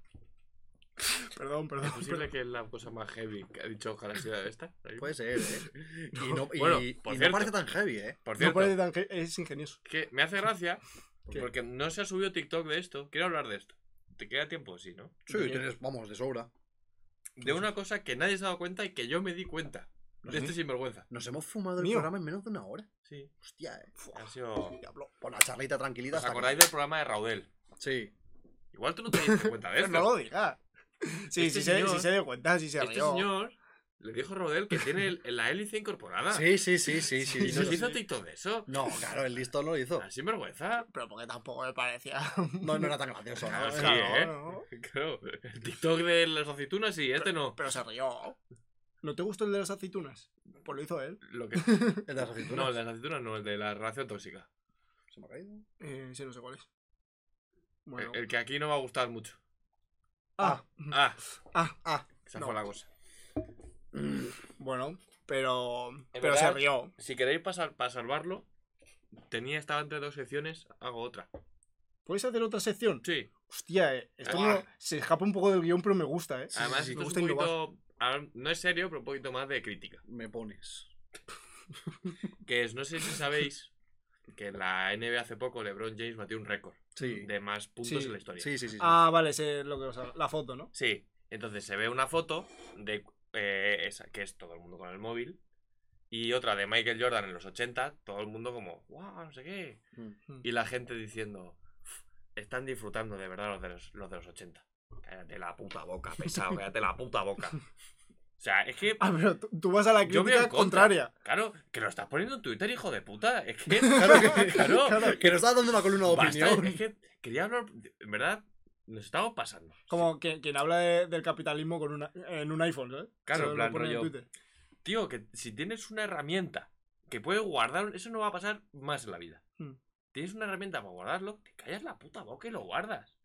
perdón, perdón. ¿Es posible que es la cosa más heavy que ha dicho ojalá sea esta? Puede ser, eh. Y no, y- Bueno, y por no cierto. parece tan heavy, eh. Por No cierto, parece tan que es ingenioso. que me hace gracia ¿Qué? porque no se ha subido TikTok de esto. Quiero hablar de esto. ¿Te queda tiempo? Sí, ¿no? Sí, tienes, vamos, de sobra. De una cosa que nadie se ha dado cuenta y que yo me di cuenta. ¿Ah, De este sinvergüenza. Nos hemos fumado el Mío. programa en menos de una hora. Sí. Hostia, eh. Ha sido... Diablo. Por la charlita tranquilita. ¿Os acordáis que- del programa de Raudel? Sí. Igual tú no te diste cuenta de esto. no lo digas. Sí, Este sí, se, sí se dio cuenta, sí se este rió. señor le dijo a Raudel que tiene el- la hélice incorporada. Sí, sí, sí, sí, sí. Y no, nos sí. hizo TikTok de eso. no, claro, el listo no lo hizo. Así vergüenza. Pero porque tampoco me parecía. No, no era tan gracioso, Claro, ¿no? sí, Claro, ¿eh? no. Claro. El TikTok de las aceitunas sí, este no. Pero se rió. ¿No te gustó el de las aceitunas? Pues lo hizo él. Lo que... El de las aceitunas. No, el de las aceitunas no, el de la relación tóxica. Se me ha caído. Eh, sí, no sé cuál es. Bueno. El, el que aquí no va a gustar mucho. Ah, Ah, ah, Ah, esa No. fue la cosa. bueno, pero. En Pero se verdad- rió. Si queréis pasar para salvarlo, tenía estaba entre dos secciones, hago otra. ¿Puedes hacer otra sección? Sí. Hostia, eh, esto Ah. no- se escapa un poco del guion, pero me gusta, eh. Sí, Además, sí, esto me es gusta un poquito. No es serio, pero un poquito más de crítica. me pones. Que es, no sé si sabéis que en la NBA hace poco LeBron James batió un récord Sí. de más puntos Sí, en la historia. Sí, sí, sí. sí. Ah, vale, sé lo que os hablo. La foto, ¿no? Sí, entonces se ve una foto de eh, esa, que es todo el mundo con el móvil, y otra de Michael Jordan en los 80, todo el mundo como, wow, no sé qué. Mm. Y la gente diciendo, "Uf, están disfrutando de verdad los de los, los de los 80. Cállate la puta boca, pesado, cállate la puta boca. O sea, es que, Ah, pero tú, tú vas a la crítica contraria. claro, que lo estás poniendo en Twitter, hijo de puta. Es que, Claro, que, claro, Claro. que nos estás dando una columna de basta, opinión. es que quería hablar, en verdad, nos estamos pasando. Como que, quien habla de- del capitalismo con una, en un iPhone, ¿sabes? Claro, plan, lo en Twitter. Tío, que si tienes una herramienta que puedes guardar, eso no va a pasar más en la vida. Hmm. Tienes una herramienta para guardarlo, te callas la puta boca y lo guardas.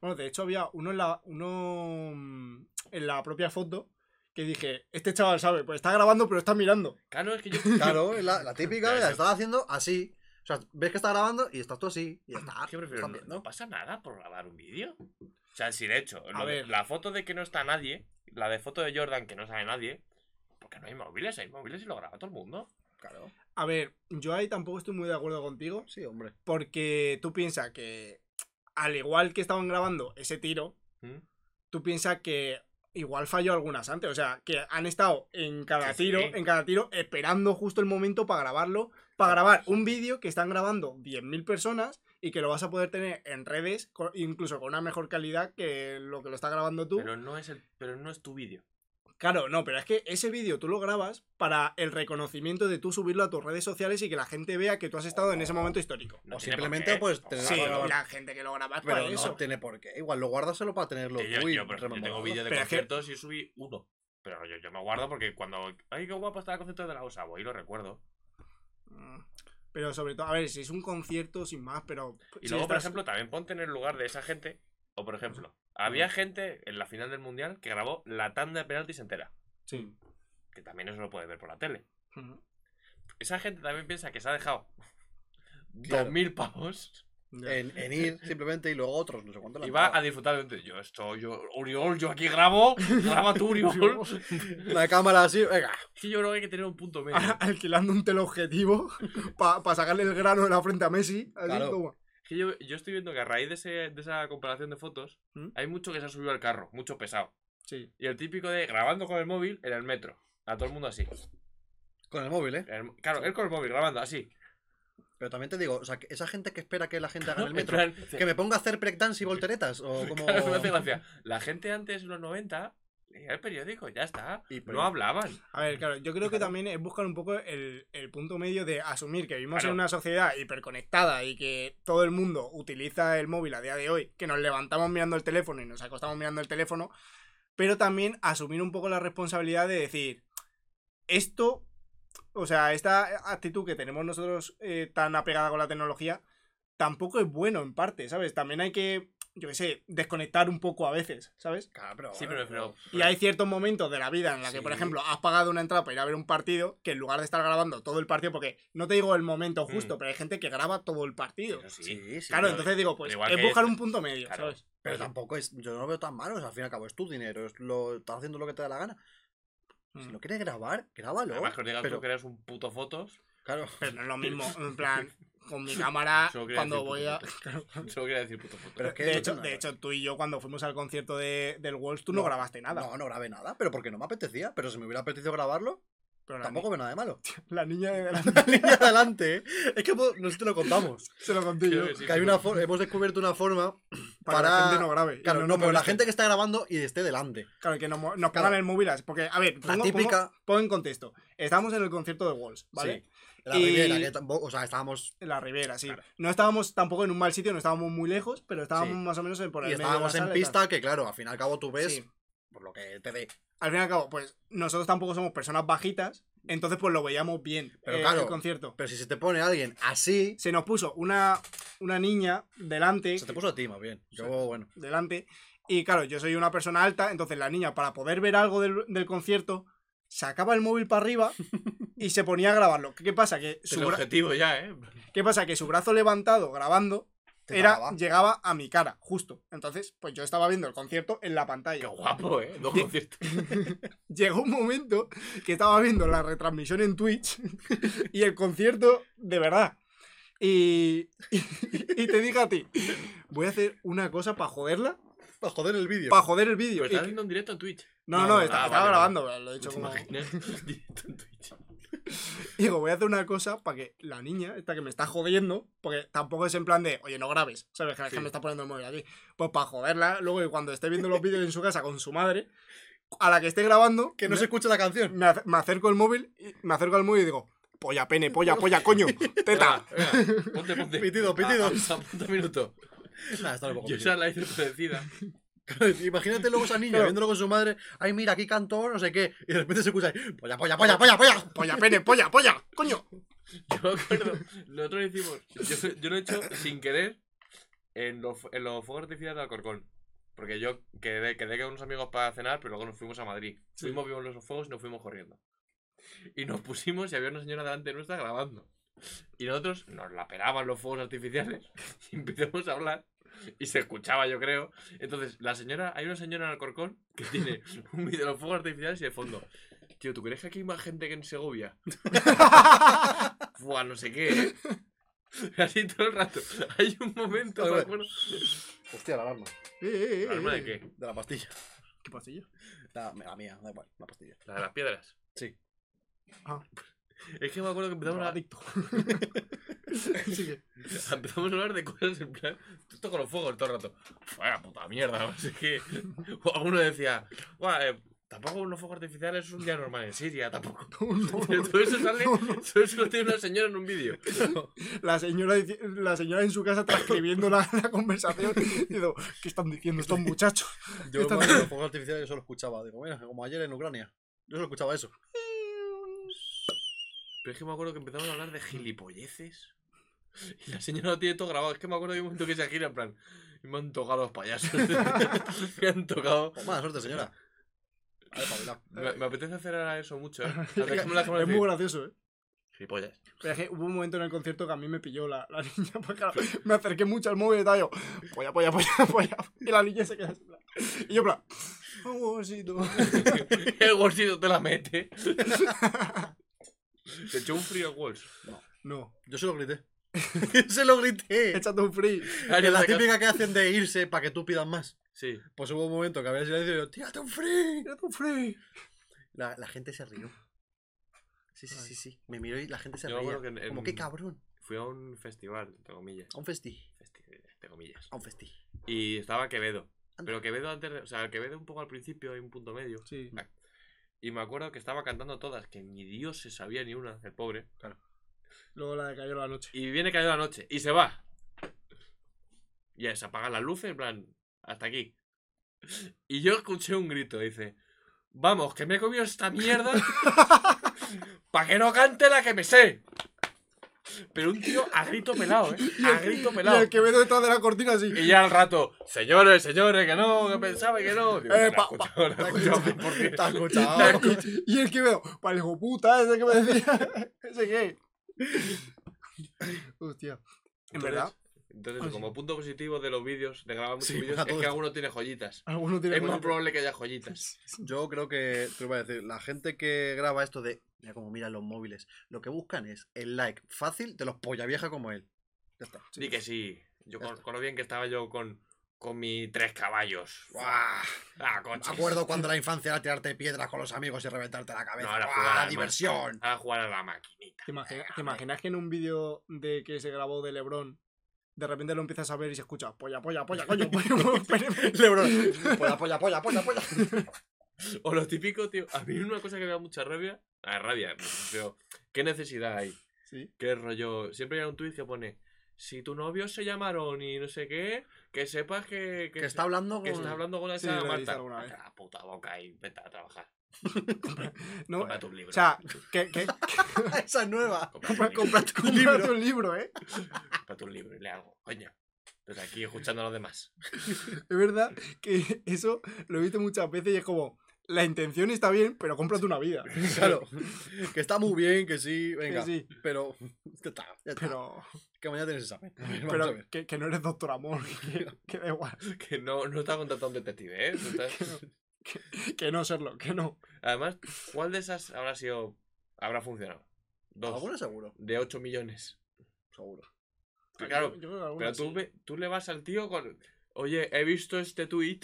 Bueno, de hecho había uno en la, uno en la propia foto que dije, este chaval sabe, pues está grabando pero está mirando. Claro, es que yo. Claro, es la, la típica, la estás haciendo así. O sea, ves que está grabando y estás tú así. Y está. Es que prefiero, no, pasa nada por grabar un vídeo. O sea, si de hecho, A lo de- ver. la foto de que no está nadie, la de foto de Jordan que no sabe nadie, porque no hay móviles, hay móviles y lo graba todo el mundo. Claro. A ver, yo ahí tampoco estoy muy de acuerdo contigo Sí, hombre. porque tú piensas que al igual que estaban grabando ese tiro, ¿Mm? tú piensas que igual falló algunas antes, o sea, que han estado en cada sí. tiro, en cada tiro esperando justo el momento para grabarlo, para grabar un vídeo que están grabando 10.000 personas y que lo vas a poder tener en redes incluso con una mejor calidad que lo que lo está grabando tú. Pero no es el, pero no es tu vídeo. Claro, no, pero es que ese vídeo tú lo grabas para el reconocimiento de tú subirlo a tus redes sociales y que la gente vea que tú has estado en ese momento histórico. No o simplemente pues tener Sí, la gente que lo graba es Pero para no eso. tiene por qué. Igual lo guardas solo para tenerlo yo, muy yo, por ejemplo, yo tengo vídeos de Pero es que- conciertos y subí uno. Pero yo, yo me guardo porque cuando. ¡Ay, qué guapo está el concierto de la USA! Voy y lo recuerdo. Mm, Pero sobre todo, a ver, si es un concierto sin más, pero. Y si luego, por ejemplo, también ponte en el lugar de esa gente. O, por ejemplo, había gente en la final del mundial que grabó la tanda de penaltis entera. Sí. Que también eso lo puedes ver por la tele. Esa gente también piensa que se ha dejado Claro. 2.000 pavos Ya. En, en ir simplemente y luego otros, no sé cuánto. y va a disfrutar de Yo estoy, yo, Uriol, yo aquí grabo. Graba tú, Uriol. La cámara así, venga. Sí, yo creo que hay que tener un punto medio. Alquilando un teleobjetivo para sacarle el grano de la frente a Messi. Así Claro. como. Es que yo, yo estoy viendo que a raíz de, ese- de esa comparación de fotos, ¿Mm? hay mucho que se ha subido al carro, mucho pesado. Sí. Y el típico de grabando con el móvil en el metro. A todo el mundo así. Con el móvil, ¿eh? El- claro, él con el móvil grabando así. Pero también te digo, o sea, esa gente que espera que la gente haga en el En metro. plan, Que me ponga a hacer breakdance y volteretas. O como. Claro, me hace gracia. La gente antes, en los 90, leía el periódico, ya está. Y No hablaban. A ver, claro, yo creo que también es buscar un poco el, el punto medio de asumir que vivimos Claro. en una sociedad hiperconectada y que todo el mundo utiliza el móvil a día de hoy, que nos levantamos mirando el teléfono y nos acostamos mirando el teléfono, pero también asumir un poco la responsabilidad de decir, esto, o sea, esta actitud que tenemos nosotros eh, tan apegada con la tecnología, tampoco es bueno en parte, ¿sabes? También hay que, yo qué sé, desconectar un poco a veces, ¿sabes? Claro, pero. Sí, bueno, pero, pero, Y hay ciertos momentos de la vida en la que, Sí. por ejemplo, has pagado una entrada para ir a ver un partido, que en lugar de estar grabando todo el partido, porque no te digo el momento justo, Mm. pero hay gente que graba todo el partido. pero sí. Sí, sí. Claro, pero- entonces digo, pues Pero es buscar este- un punto medio, Claro. ¿sabes? Pero tampoco es. Yo no lo veo tan malo. o sea, al fin y al cabo es tu dinero. Es lo, estás haciendo lo que te da la gana. Si Mm. no quieres grabar, grábalo. Además, que os digas pero, tú que eres un puto fotos. Claro. Pero no es lo mismo, en plan, con mi cámara, cuando voy puto a... Solo quería decir puto fotos. Pero es que de, hecho, no- de hecho, tú y yo cuando fuimos al concierto de, del Wolves, tú no, grabaste nada. No, no grabé nada. Pero porque no me apetecía. Pero si me hubiera apetecido grabarlo, pero la, tampoco veo nada de malo. la niña de delante La línea de adelante, ¿eh? Es que no sé si te lo contamos. se lo conté yo. Que. Que hay una for- hemos descubierto una forma Para, que para. la gente no grabe. Claro, no, pero la gente que está grabando y esté delante. Claro, que nos, mo- nos Claro. pongan el móvil. Porque, a ver, La pongo, típica- pongo- pongo en contexto. Estamos en el concierto de Walls, ¿vale? Sí. La Y- Riviera, que tampoco. O sea, estábamos. En la Ribera, sí. Claro. No estábamos tampoco en un mal sitio, no estábamos muy lejos, pero estábamos Sí. más o menos en por el Y medio de la estábamos en tal. pista, que claro, al fin y al cabo tú ves. Sí. Por lo que te dé. Al fin y al cabo, pues nosotros tampoco somos personas bajitas, entonces pues lo veíamos bien Pero eh, claro. el concierto. Pero si se te pone alguien así. Se nos puso una, una niña delante, Se te puso a ti, más bien. Yo, bueno. delante, y claro, yo soy una persona alta, entonces la niña, para poder ver algo del, del concierto, sacaba el móvil para arriba y se ponía a grabarlo. ¿Qué, pasa? Que su, el objetivo ya, ¿eh? ¿Qué pasa? Que su brazo llegaba grabando era, llegaba a mi cara, justo. Entonces, pues yo estaba viendo el concierto en la pantalla. Qué guapo, ¿eh? Dos conciertos. llegó un momento que estaba viendo la retransmisión en Twitch y el concierto de verdad. Y, y, te dije a ti, voy a hacer una cosa para joderla, Para joder el vídeo. para joder el vídeo. Pero que- viendo en directo en Twitch. No, no, No, está- ah, estaba vale, grabando, lo he dicho ¿Te como... directo en Twitch. Digo, voy a hacer una cosa para que la niña, esta que me está jodiendo, porque tampoco es en plan de, oye, no grabes, ¿sabes? Que, que Sí. me está poniendo el móvil aquí. Pues para joderla, luego que cuando esté viendo los vídeos en su casa con su madre, a la que esté grabando, Que no me- se escuche la canción. me, me acerco el móvil, me acerco al móvil y digo, polla, pene, polla, polla, coño, teta. Venga, venga, ponte, ponte. Pitido, pitido. A- minuto. Nah, está un poco Yo esa la hice. Imagínate luego esa niña Claro. viéndolo con su madre. Ay, mira, aquí cantó, no sé qué. Y de repente se escucha ahí. Polla, polla, polla, polla, polla. Polla, pene, polla, polla, coño. Yo me acuerdo, nosotros hicimos. Yo, yo lo he hecho sin querer en los, en los fuegos artificiales de Alcorcón. Porque yo quedé, quedé con unos amigos para cenar, pero luego nos fuimos a Madrid. Fuimos, vimos los fuegos y nos fuimos corriendo. Y nos pusimos y había una señora delante nuestra grabando. Y nosotros nos la pelaban los fuegos artificiales y empezamos a hablar. Y se escuchaba, yo creo. Entonces, la señora, hay una señora en Alcorcón que tiene un vídeo de los fuegos artificiales y de fondo. Tío, ¿tú crees que aquí hay más gente que en Segovia? Buah, no sé qué, ¿eh? Así todo el rato. Hay un momento, Vale, me vale. acuerdo. Hostia, la alarma. Eh, eh, eh, ¿Alarma de eh. qué? De la pastilla. ¿Qué pastillo? La, la mía, da igual, la pastilla. La de las piedras. Sí. Ah, Es que me acuerdo que empezamos a. Sí que- empezamos a hablar de cosas en plan. Esto con los fuegos todo el rato. Vaya puta mierda, no sé qué. O alguno decía, "Buah, eh, Tampoco unos fuegos artificiales es un día normal en Siria, tampoco. No, todo eso sale, todo eso lo tiene una señora en un vídeo. La señora, la señora en su casa transcribiendo la, la conversación. Digo, ¿qué están diciendo estos muchachos? Yo los fuegos artificiales yo solo escuchaba. Digo, mira, como ayer en Ucrania. Yo solo escuchaba eso. Pero es que me acuerdo que empezamos a hablar de gilipolleces. Y la señora lo tiene todo grabado. Es que me acuerdo de un momento que se gira en plan. Y me han tocado los payasos. me han tocado. Pues mala suerte, señora. A ver, espabilado. Me, me apetece hacer ahora eso mucho, ¿eh? A Es muy decir, gracioso, ¿eh? Gilipollas. Pero es que hubo un momento en el concierto que a mí me pilló la, la niña. Porque me acerqué mucho al móvil y estaba yo, polla, polla, polla, polla. Y la niña se queda así. en plan- Y yo, en plan, "Oh, osito". El bolsito te la mete. Te echó un frío Walls. No, Yo se lo grité. se lo grité. échate un free. Que la típica que hacen de irse para que tú pidas más. Sí. Pues hubo un momento que había silencio y yo, tírate un free. Échate un free. La, la gente se rió. Sí, sí, sí, sí. Me miró y la gente se en- Como qué cabrón. Fui a un festival, entre comillas. A un festi. Festi- entre comillas. A un festi. Y estaba Quevedo. Anda. Pero Quevedo antes de- O sea, Quevedo un poco al principio y un punto medio. Sí. Y me acuerdo que estaba cantando todas, que ni Dios se sabía ni una, el pobre. Luego la de cayó la noche. Y viene cayendo la noche y se va. Y se apagan las luces, en plan, hasta aquí. Y yo escuché un grito, dice, vamos, que me he comido esta mierda para que no cante la que me sé. Pero un tío a grito pelado, ¿eh? A grito Y pelado. el que ve detrás de la cortina así. Y ya al rato, señores, señores, que no, que pensaba que no. Digo, Eh, "La he pa- escuchado, la he escuchado, ¿por qué?". ¿Te has La he escuchado? escuchado. Y el que veo, para el hijo puta, ese que me decía. ese qué. Hostia. En verdad, Entonces, Ah, sí. como punto positivo de los vídeos, de grabar muchos Sí, vídeos, es que esto. alguno tiene joyitas. alguno tiene Es más cositas. probable que haya joyitas. Yo creo que, te lo voy a decir, la gente que graba esto de, mira cómo miran los móviles, lo que buscan es el like fácil de los polla vieja como él. Ya está. Di que sí. Yo con, lo bien que estaba yo con, con mi tres caballos. ¡Guau! Ah, Me acuerdo cuando la infancia era tirarte piedras con los amigos y reventarte la cabeza. No, ahora ¡Guau, jugar al diversión! A jugar a la maquinita. ¿Te, imagina- imaginas que en un vídeo de que se grabó de Lebron, de repente lo empiezas a ver y se escucha polla, polla, polla, coño, polla, polla, Lebron. Polla, polla, polla, polla, polla. O lo típico, tío. A mí una cosa que me da mucha rabia. Ah, rabia. Pero, ¿qué necesidad hay? Sí. ¿Qué rollo? Siempre hay un tuit que pone. Si tu novio se llamaron y no sé qué, que sepas que, Que está hablando que con... está hablando con esa Marta. alguna vez. La puta boca y vete a trabajar. No, Compra tu libro. o sea, que, que, Esa es nueva. Compra tu compra, libro. compra, cómprate un libro, ¿eh? Compra tu libro y le hago. Coño. Entonces aquí escuchando a los demás. Es verdad que eso lo he visto muchas veces y es como, la intención está bien, pero cómprate una vida. Claro. Que está muy bien, que sí, venga. sí. Pero... Ya está, ya está. Pero, Que mañana tienes examen. Ver, pero que, que no eres doctor amor, que, que da igual. Que no, no está contratado un detective, ¿eh? Que no serlo, que no. Además, ¿cuál de esas habrá sido. habrá funcionado? Dos. Alguna seguro. De 8 millones. Seguro. Claro, Yo- yo creo que alguna pero tú, sí. ve- tú le vas al tío con. Oye, he visto este tweet.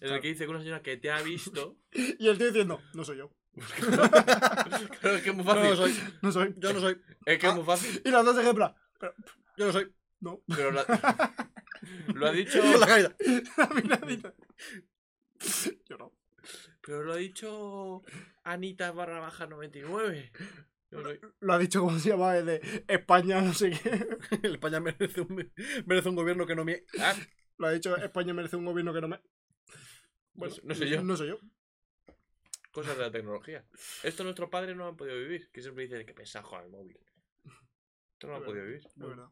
En el que dice que una señora que te ha visto. Y el tío diciendo, no soy yo. Claro, es que es muy No, fácil. no soy. No soy. Yo no soy. Es que Ah. es muy fácil. Y las dos ejemplos. Pero, Yo no soy. no. Pero lo, lo ha dicho. La caída. La miradita. Yo no. Pero lo ha dicho. Anita barra baja 99. Yo no- Lo ha dicho como se llama el de España, no sé qué. El España merece un, merece un gobierno que no me... Ah, Lo ha dicho España merece un gobierno que no me. Bueno, no sé yo. No soy yo. Cosas de la tecnología. Esto nuestros padres no han podido vivir. Que siempre dicen que con el móvil. Esto no lo han podido vivir. es verdad.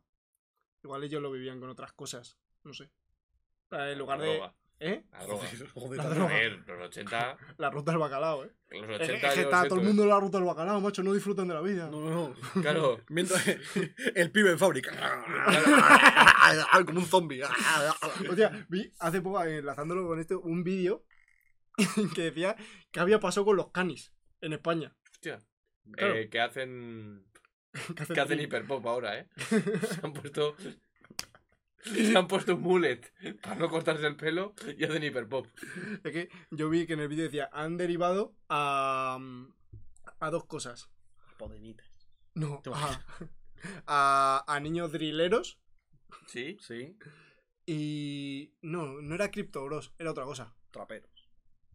Igual ellos lo vivían con otras cosas. No sé. En lugar de. ¿Eh? La droga. Joder, La A ver, los 80. La ruta del bacalao, ¿eh? Los Es que, 80 es que yo está todo el mundo en la ruta del bacalao, macho. No disfrutan de la vida. No, no, no. Claro. Mientras el pibe en fábrica. Como un zombie. Hostia, vi hace poco, enlazándolo con esto, un vídeo que decía que había pasado con los canis en España. Hostia. Claro. Eh, que hacen. Que hacen Que hacen hiperpop ahora, ¿eh? Se han puesto. Se han puesto un mullet para no cortarse el pelo y hacen hiperpop. Es que yo vi que en el vídeo decía, han derivado a, a dos cosas. Podenitas. No, a, a, a niños drileros ¿Sí? Sí. y... No, no era Crypto Bros, era otra cosa. Traperos.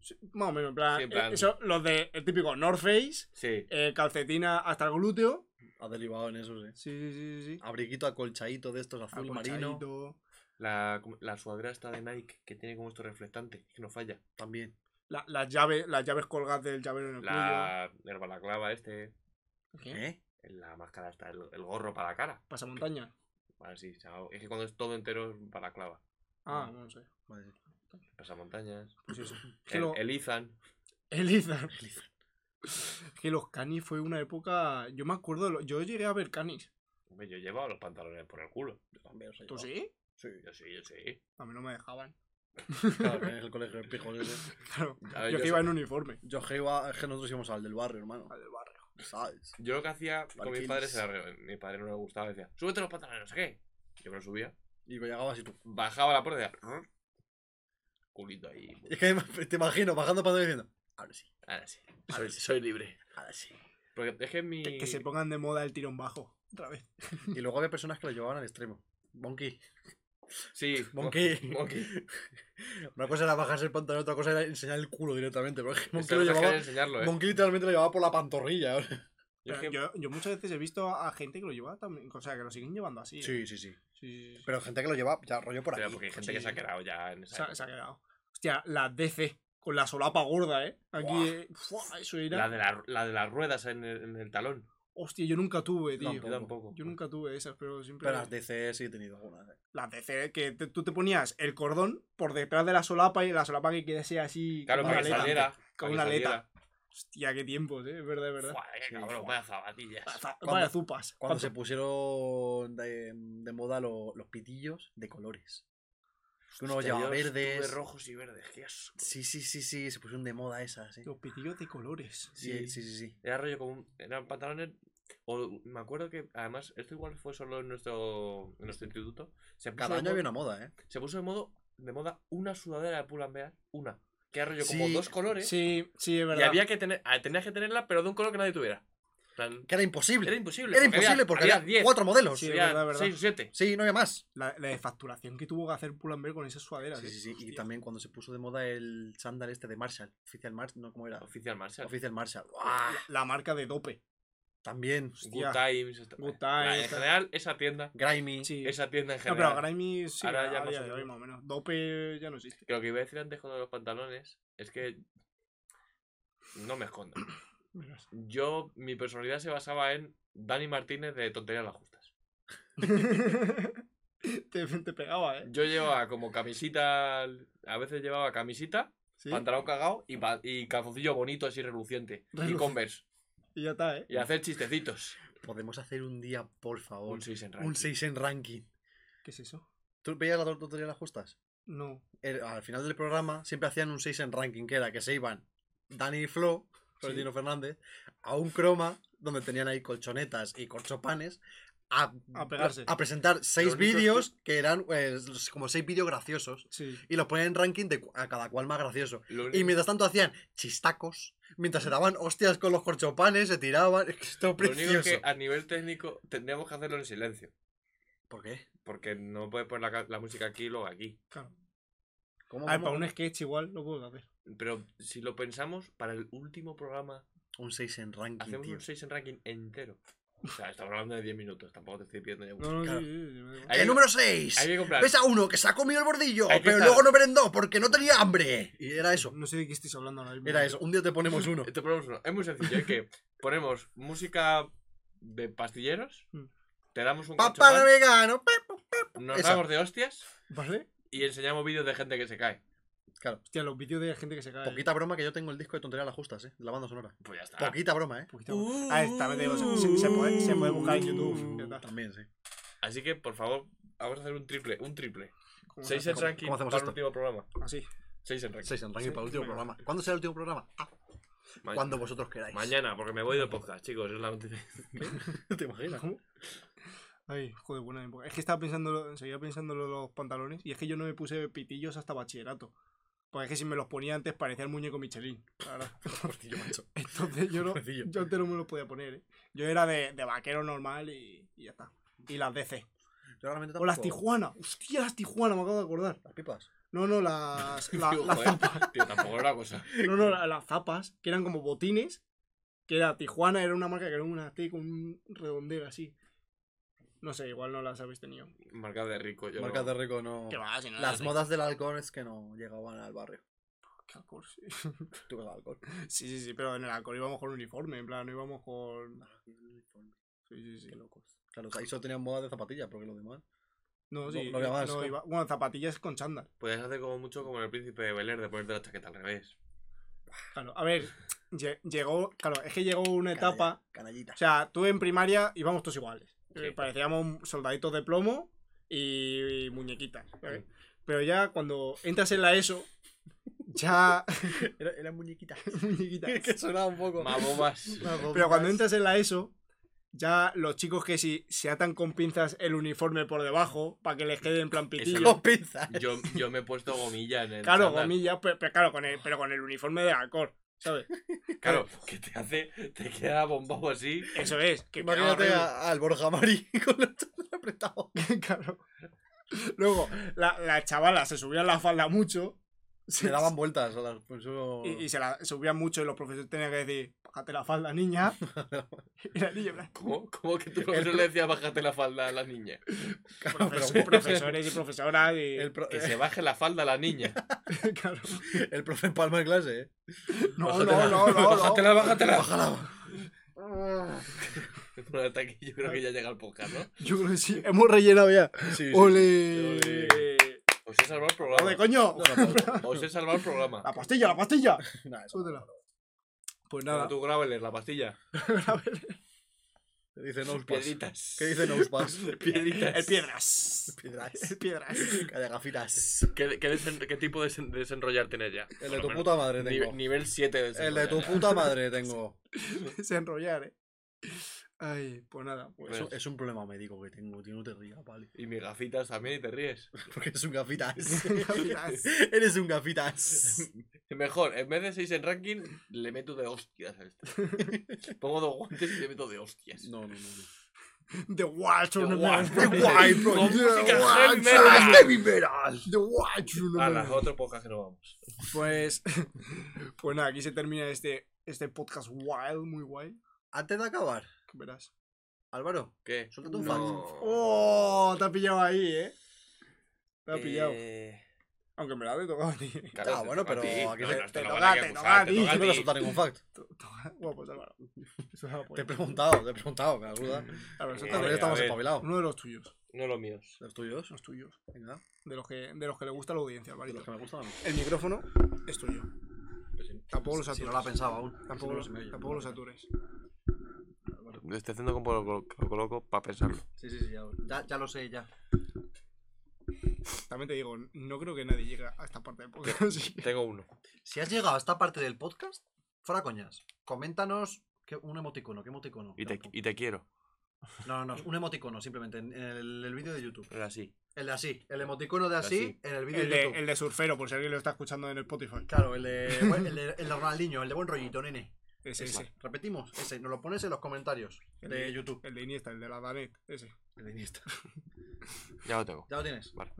Sí, Más o menos, en plan. Sí, en plan- eh, eso, los de el típico North Face, Sí. eh, calcetina hasta el glúteo. Ha derivado en eso, sí. Sí, sí, sí, sí. Abriguito acolchadito de estos azul marino. La, la sudadera esta de Nike que tiene como esto reflectante, que no falla. También. La- las llaves, las llaves colgadas del llavero en el La, el balaclava este, cuello. ¿Qué? ¿Eh? la máscara esta, el, el gorro para la cara. Pasamontaña. Vale, sí, chao. Es que cuando es todo entero es balaclava. Ah, no sé. Vale. Pasamontañas. Pues eso. El, el Ethan. El Ethan. Es que los canis fue una época. Yo me acuerdo, lo- yo llegué a ver canis. Hombre, yo llevaba los pantalones por el culo. Yo también los he ¿Tú llevado. sí? Sí. Yo sí, yo sí. A mí no me dejaban. Claro, que en el colegio de pijos ese. Claro. Ver, yo yo que iba sé- en uniforme. Yo que iba, es que nosotros íbamos al del barrio, hermano. Al del barrio. ¿Sabes? Yo lo que hacía con mis padres era. re- Mi padre no le gustaba, decía, súbete los pantalones, no sé qué. Yo me lo subía, Y llegabas y tú. bajaba la puerta y decía, culito ahí. Y es que te imagino bajando para diciendo. Ahora sí, Ahora sí, soy, soy libre. ahora sí. Porque que mi. Que, que se pongan de moda el tirón bajo. Otra vez. Y luego había personas que lo llevaban al extremo. Monkey. Sí, Monkey. Monkey. Una cosa era bajarse el pantalón, otra cosa era enseñar el culo directamente. Pero es que Monkey lo llevaba. eh. Monkey literalmente lo llevaba por la pantorrilla. Yo es Pero que- yo, yo muchas veces he visto a gente que lo lleva también. O sea, que lo siguen llevando así. ¿eh? Sí, sí, sí. Sí, sí, sí. Pero gente que lo lleva ya rollo por Pero aquí. porque hay gente que se ha quedado ya en esa. Se, se ha quedado. Hostia, la DC. Con la solapa gorda, ¿eh? Aquí. Eh, ¡fua! eso era. La de, la, la de las ruedas en el, en el talón. Hostia, yo nunca tuve, tío. Tampoco. Yo tampoco. Yo nunca tuve esas, pero siempre. Pero las DC sí he tenido algunas. eh. Las DC, que te- tú te ponías el cordón por detrás de la solapa y la solapa que quedase así. Claro, con para una que aleta. saliera. Con para que una aleta. Hostia, qué tiempos, ¿eh? Es verdad, es verdad. Fua, qué Sí, cabrón, fua. vaya zapatillas. Vaya- Cuando- Vaya zupas. Cuando se pusieron de, de moda lo- los pitillos de colores. Que uno Hostia, llevaba verdes. rojos y verdes, qué asco. Sí, sí, sí, sí. Se pusieron de moda esas, sí. Los pitillos de colores. Sí, sí, sí, sí. Era rollo como. un- Eran pantalones. O me acuerdo que, además, esto igual fue solo en nuestro, en nuestro instituto. Se puso, Cada año había una moda, ¿eh? se puso de, modo, de moda una sudadera de Pull&Bear. Una. Que era rollo como dos colores. Sí, sí, es y verdad. había que tener, ah, tenías que tenerla, pero de un color que nadie tuviera. Plan, Que era imposible. Era imposible. Era porque imposible porque había había 10, cuatro modelos. Sí, Sí, había verdad, verdad. 6 o 7. no había más. La, la de facturación que tuvo que hacer Pull&Bear con esas sudaderas. Sí, ¿eh? sí, sí. Y también cuando se puso de moda el chándal este de Marshall. Oficial Marshall, no, ¿cómo era? Oficial Marshall. Oficial Marshall. La, la marca de dope. También. Hostia. Good Times. esta- Good Times, En general, esa tienda. Grimy. Sí. Esa tienda en No, general. pero Grimy sí, Ahora a ya más o menos. más o menos. Dope ya no existe. Que lo que iba a decir antes con los pantalones es que. No me escondo. Yo, mi personalidad se basaba en Dani Martínez de Tonterías las Justas. te, te pegaba, ¿eh? Yo llevaba como camisita. A veces llevaba camisita, Sí. pantalón cagado y, y calzoncillo bonito así reluciente. Y Converse. Y ya está, ¿eh? Y hacer chistecitos. Podemos hacer un día, por favor, Un 6 en un ranking. 6 en ranking. ¿Qué es eso? ¿Tú veías la tontería de las justas? No. El- al final del programa siempre hacían un 6 en ranking, que era que se iban Dani y Flo, Florentino Fernández, a un croma donde tenían ahí colchonetas y corchopanes a, A pegarse. a presentar seis vídeos que... eran pues, como seis vídeos graciosos Sí. y los ponían en ranking de a cada cual más gracioso. Lo Y mientras tanto hacían chistacos, mientras se daban hostias con los corchopanes, se tiraban. Esto es lo único que a nivel técnico tendríamos que hacerlo en silencio. ¿Por qué? Porque no puedes poner la, ca- la música aquí y luego aquí. Claro. ¿Cómo A ver, cómo? para un sketch igual lo puedo hacer. Pero si lo pensamos, para el último programa Un 6 en ranking, hacemos tío. un 6 en ranking entero. O sea, estamos hablando de 10 minutos, tampoco te estoy pidiendo ya mucho. No, no, Claro. sí, sí, sí, El número 6. Hay que comprar. Ves a uno que se ha comido el bordillo, pero estar- luego no merendó porque no tenía hambre. Y era eso. No sé de qué estáis hablando ahora mismo. Era eso. Un día te ponemos uno. Te ponemos uno. Es muy sencillo, es que ponemos música de pastilleros, Mm. te damos un Papá vegano. nos esa. damos de hostias ¿Vale? y enseñamos vídeos de gente que se cae. Claro. Hostia, los vídeos de gente que se cae. Poquita broma que yo tengo el disco de tonterías las justas, eh. De la banda sonora. Pues ya está. Poquita broma, eh. Poquita- Ah, esta vez digo, se, se- se puede, se puede buscar en YouTube. está. También, sí. Así que, por favor, vamos a hacer un triple, un triple. ¿Cómo 6 se en ranking cómo hacemos para el último programa. Así. 6 en ranking. 6 en ranking Sí, para el último programa. ¿Cuándo será el último programa? Ah, cuando vosotros queráis. Mañana, porque me voy del podcast, chicos, es la noticia. ¿Te imaginas? ¿Cómo? Ay, joder, buena época. Es que estaba pensando, seguía pensando de los pantalones y es que yo no me puse pitillos hasta bachillerato. Porque es que si me los ponía antes parecía el muñeco Michelin. Pobrecillo, macho. Entonces yo no, yo antes no me los podía poner, ¿eh? Yo era de, de vaquero normal y, y ya está. Y las DC. O las Tijuana. Hostia, las Tijuana, me acabo de acordar. Las pipas. No, no, las. la- Digo, las joder, zapas. tío, tampoco era cosa. No, no, la- las zapas, que eran como botines. Que era Tijuana, era una marca que era una T con un redondeo así. No sé, igual no las habéis tenido. Marca de rico. Yo Marcas no- de rico no. Que va, si no Las modas del alcohol es que no llegaban al barrio. Qué alcohol, sí. Tú ves alcohol. sí, sí, sí, pero en el alcohol íbamos con uniforme, en plan, no íbamos con. Sí, sí, sí. Qué locos. Claro, ahí solo tenían moda de zapatillas, porque lo demás. No, sí. no había más, no ¿no? iba- Bueno, zapatillas con chándal. Puedes hacer como mucho como en el príncipe de Bel Air de ponerte la chaqueta al revés. Claro, a ver, lle- llegó. Claro, es que llegó una etapa. Canallita. O sea, tú en primaria íbamos todos iguales. Sí. Eh, Parecíamos soldaditos de plomo y, y muñequitas. ¿sabes? Pero ya cuando entras en la ESO, ya. Era, era muñequita. muñequitas. que sonaba un poco. Mabobas. Pero cuando entras en la ESO, ya los chicos que si se atan con pinzas el uniforme por debajo para que les quede en plan pitillo. Con pinzas. Yo, yo me he puesto gomilla en el. Claro, chándal. gomillas, pero, pero claro, con el, pero con el uniforme de alcohol, ¿sabes? Claro, que te hace. Te queda bombado así. Eso es. Que Imagínate a- al Borja Mari con el todo apretado. claro. Luego, la, la chavala se subía la falda mucho. Se daban vueltas a las. Pues eso... Y, y se la subían mucho y los profesores tenían que decir, bájate la falda, niña. y la niña, en plan, ¿Cómo, cómo que tu profesor le decía bájate la falda a la niña? Claro, pero- profesores y profesoras y... El, pro- Que se baje la falda a la niña. claro. el profe en palma de clase, ¿eh? No, no, Bájatela, no, no, no. Bájatela, bájatela. Bájala. Bueno, hasta aquí yo creo que ya llega el podcast, ¿no? Yo creo que sí. Hemos rellenado ya. Sí, sí. ¡Ole! Os he salvado el programa. ¡Joder, coño! Os he salvado el programa. ¡La pastilla, la pastilla! Nah, eso- Súbetela. Pues Nada. nada. Tú grábeles la pastilla. ¿Qué dice Nosepass? Piedritas. ¿Qué dice Nosepass? Piedritas. El piedras. Piedras. El piedras. Calla gafitas. ¿Qué, qué, desen- qué tipo de, desen- de desenrollar tienes ya? El de tu menos. puta madre tengo. nivel 7 de El de tu puta madre tengo. Desenrollar, eh. Ay, pues nada. Pues Es, un- es un problema médico que tengo, tío. No te rías, vale. Y mis gafitas también y te ríes. Porque eres un gafitas. Gafitas. eres un gafitas. Mejor, en vez de 6 en ranking, le meto de hostias a este. Pongo dos guantes y le meto de hostias. No, no, no. no. The Wild The Tournament. The Wild Tournament. The Wild. Tournament. The Wild A las Tournament. otro podcast que no vamos. Pues, pues nada, aquí se termina este, este podcast wild, muy guay. Antes de acabar, Verás. Álvaro, ¿Qué? suéltate un No. fact. ¡Oh! Te ha pillado ahí, ¿eh? Te ha pillado. Eh, Aunque en verdad te tocaba a ti. claro, Ah, bueno, pero ti. aquí No, se- no, esto te toca, te toca a te ti. toca a Yo no voy a ti. soltar ningún fact. To- Guapo, Álvaro. La Te he preguntado, te he preguntado, me ayuda. A ver, Eh, estamos espabilados. Uno de los tuyos. No los míos. ¿Los tuyos? Los tuyos. Venga, De los que, de los que le gusta a la audiencia, de Alvarito. los que me gustan a mí. El micrófono es tuyo. Tampoco lo Si satures. no la pensaba aún. Tampoco, Si no, lo- se me oye. tampoco lo satures. Lo estoy haciendo como lo, lo- lo coloco para pensarlo. Sí, sí, sí, ya, ya, ya lo sé, ya. También te digo, no creo que nadie llegue a esta parte del podcast. Tengo uno. Si has llegado a esta parte del podcast, fuera coñas. Coméntanos que, un emoticono, ¿qué emoticono? Y te, y te quiero. No, no, no, un emoticono simplemente en, el, el vídeo de YouTube. Era así. El de así, el emoticono de así, Así. en el vídeo El de de, YouTube. el de surfero, por si alguien lo está escuchando en el Spotify. Claro, el de, el de, el de Ronaldinho, el de buen rollito, nene. Ese, ese. Repetimos, ese, nos lo pones en los comentarios de YouTube. El de Iniesta, el de la Danet. Ese. El de Iniesta. Ya lo tengo. ¿Ya lo tienes? Vale.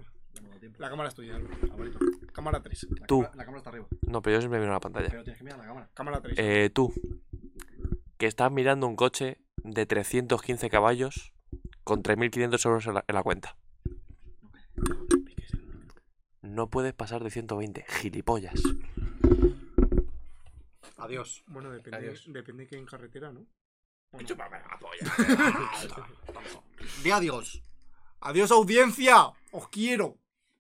La cámara es tuya, Álvaro. Ah. Cámara 3. La Tú. cámara- la cámara está arriba. No, pero yo siempre miro la pantalla. Pero tienes que mirar la cámara. Cámara 3. Eh, tú, que estás mirando un coche de 315 caballos con 3.500 euros en la, en la cuenta. No puedes pasar de 120, gilipollas. Adiós. Bueno, depende, Adiós. depende que en carretera, ¿no? ¿O no? Chúpame la polla. Di adiós. ¡Adiós, audiencia! ¡Os quiero!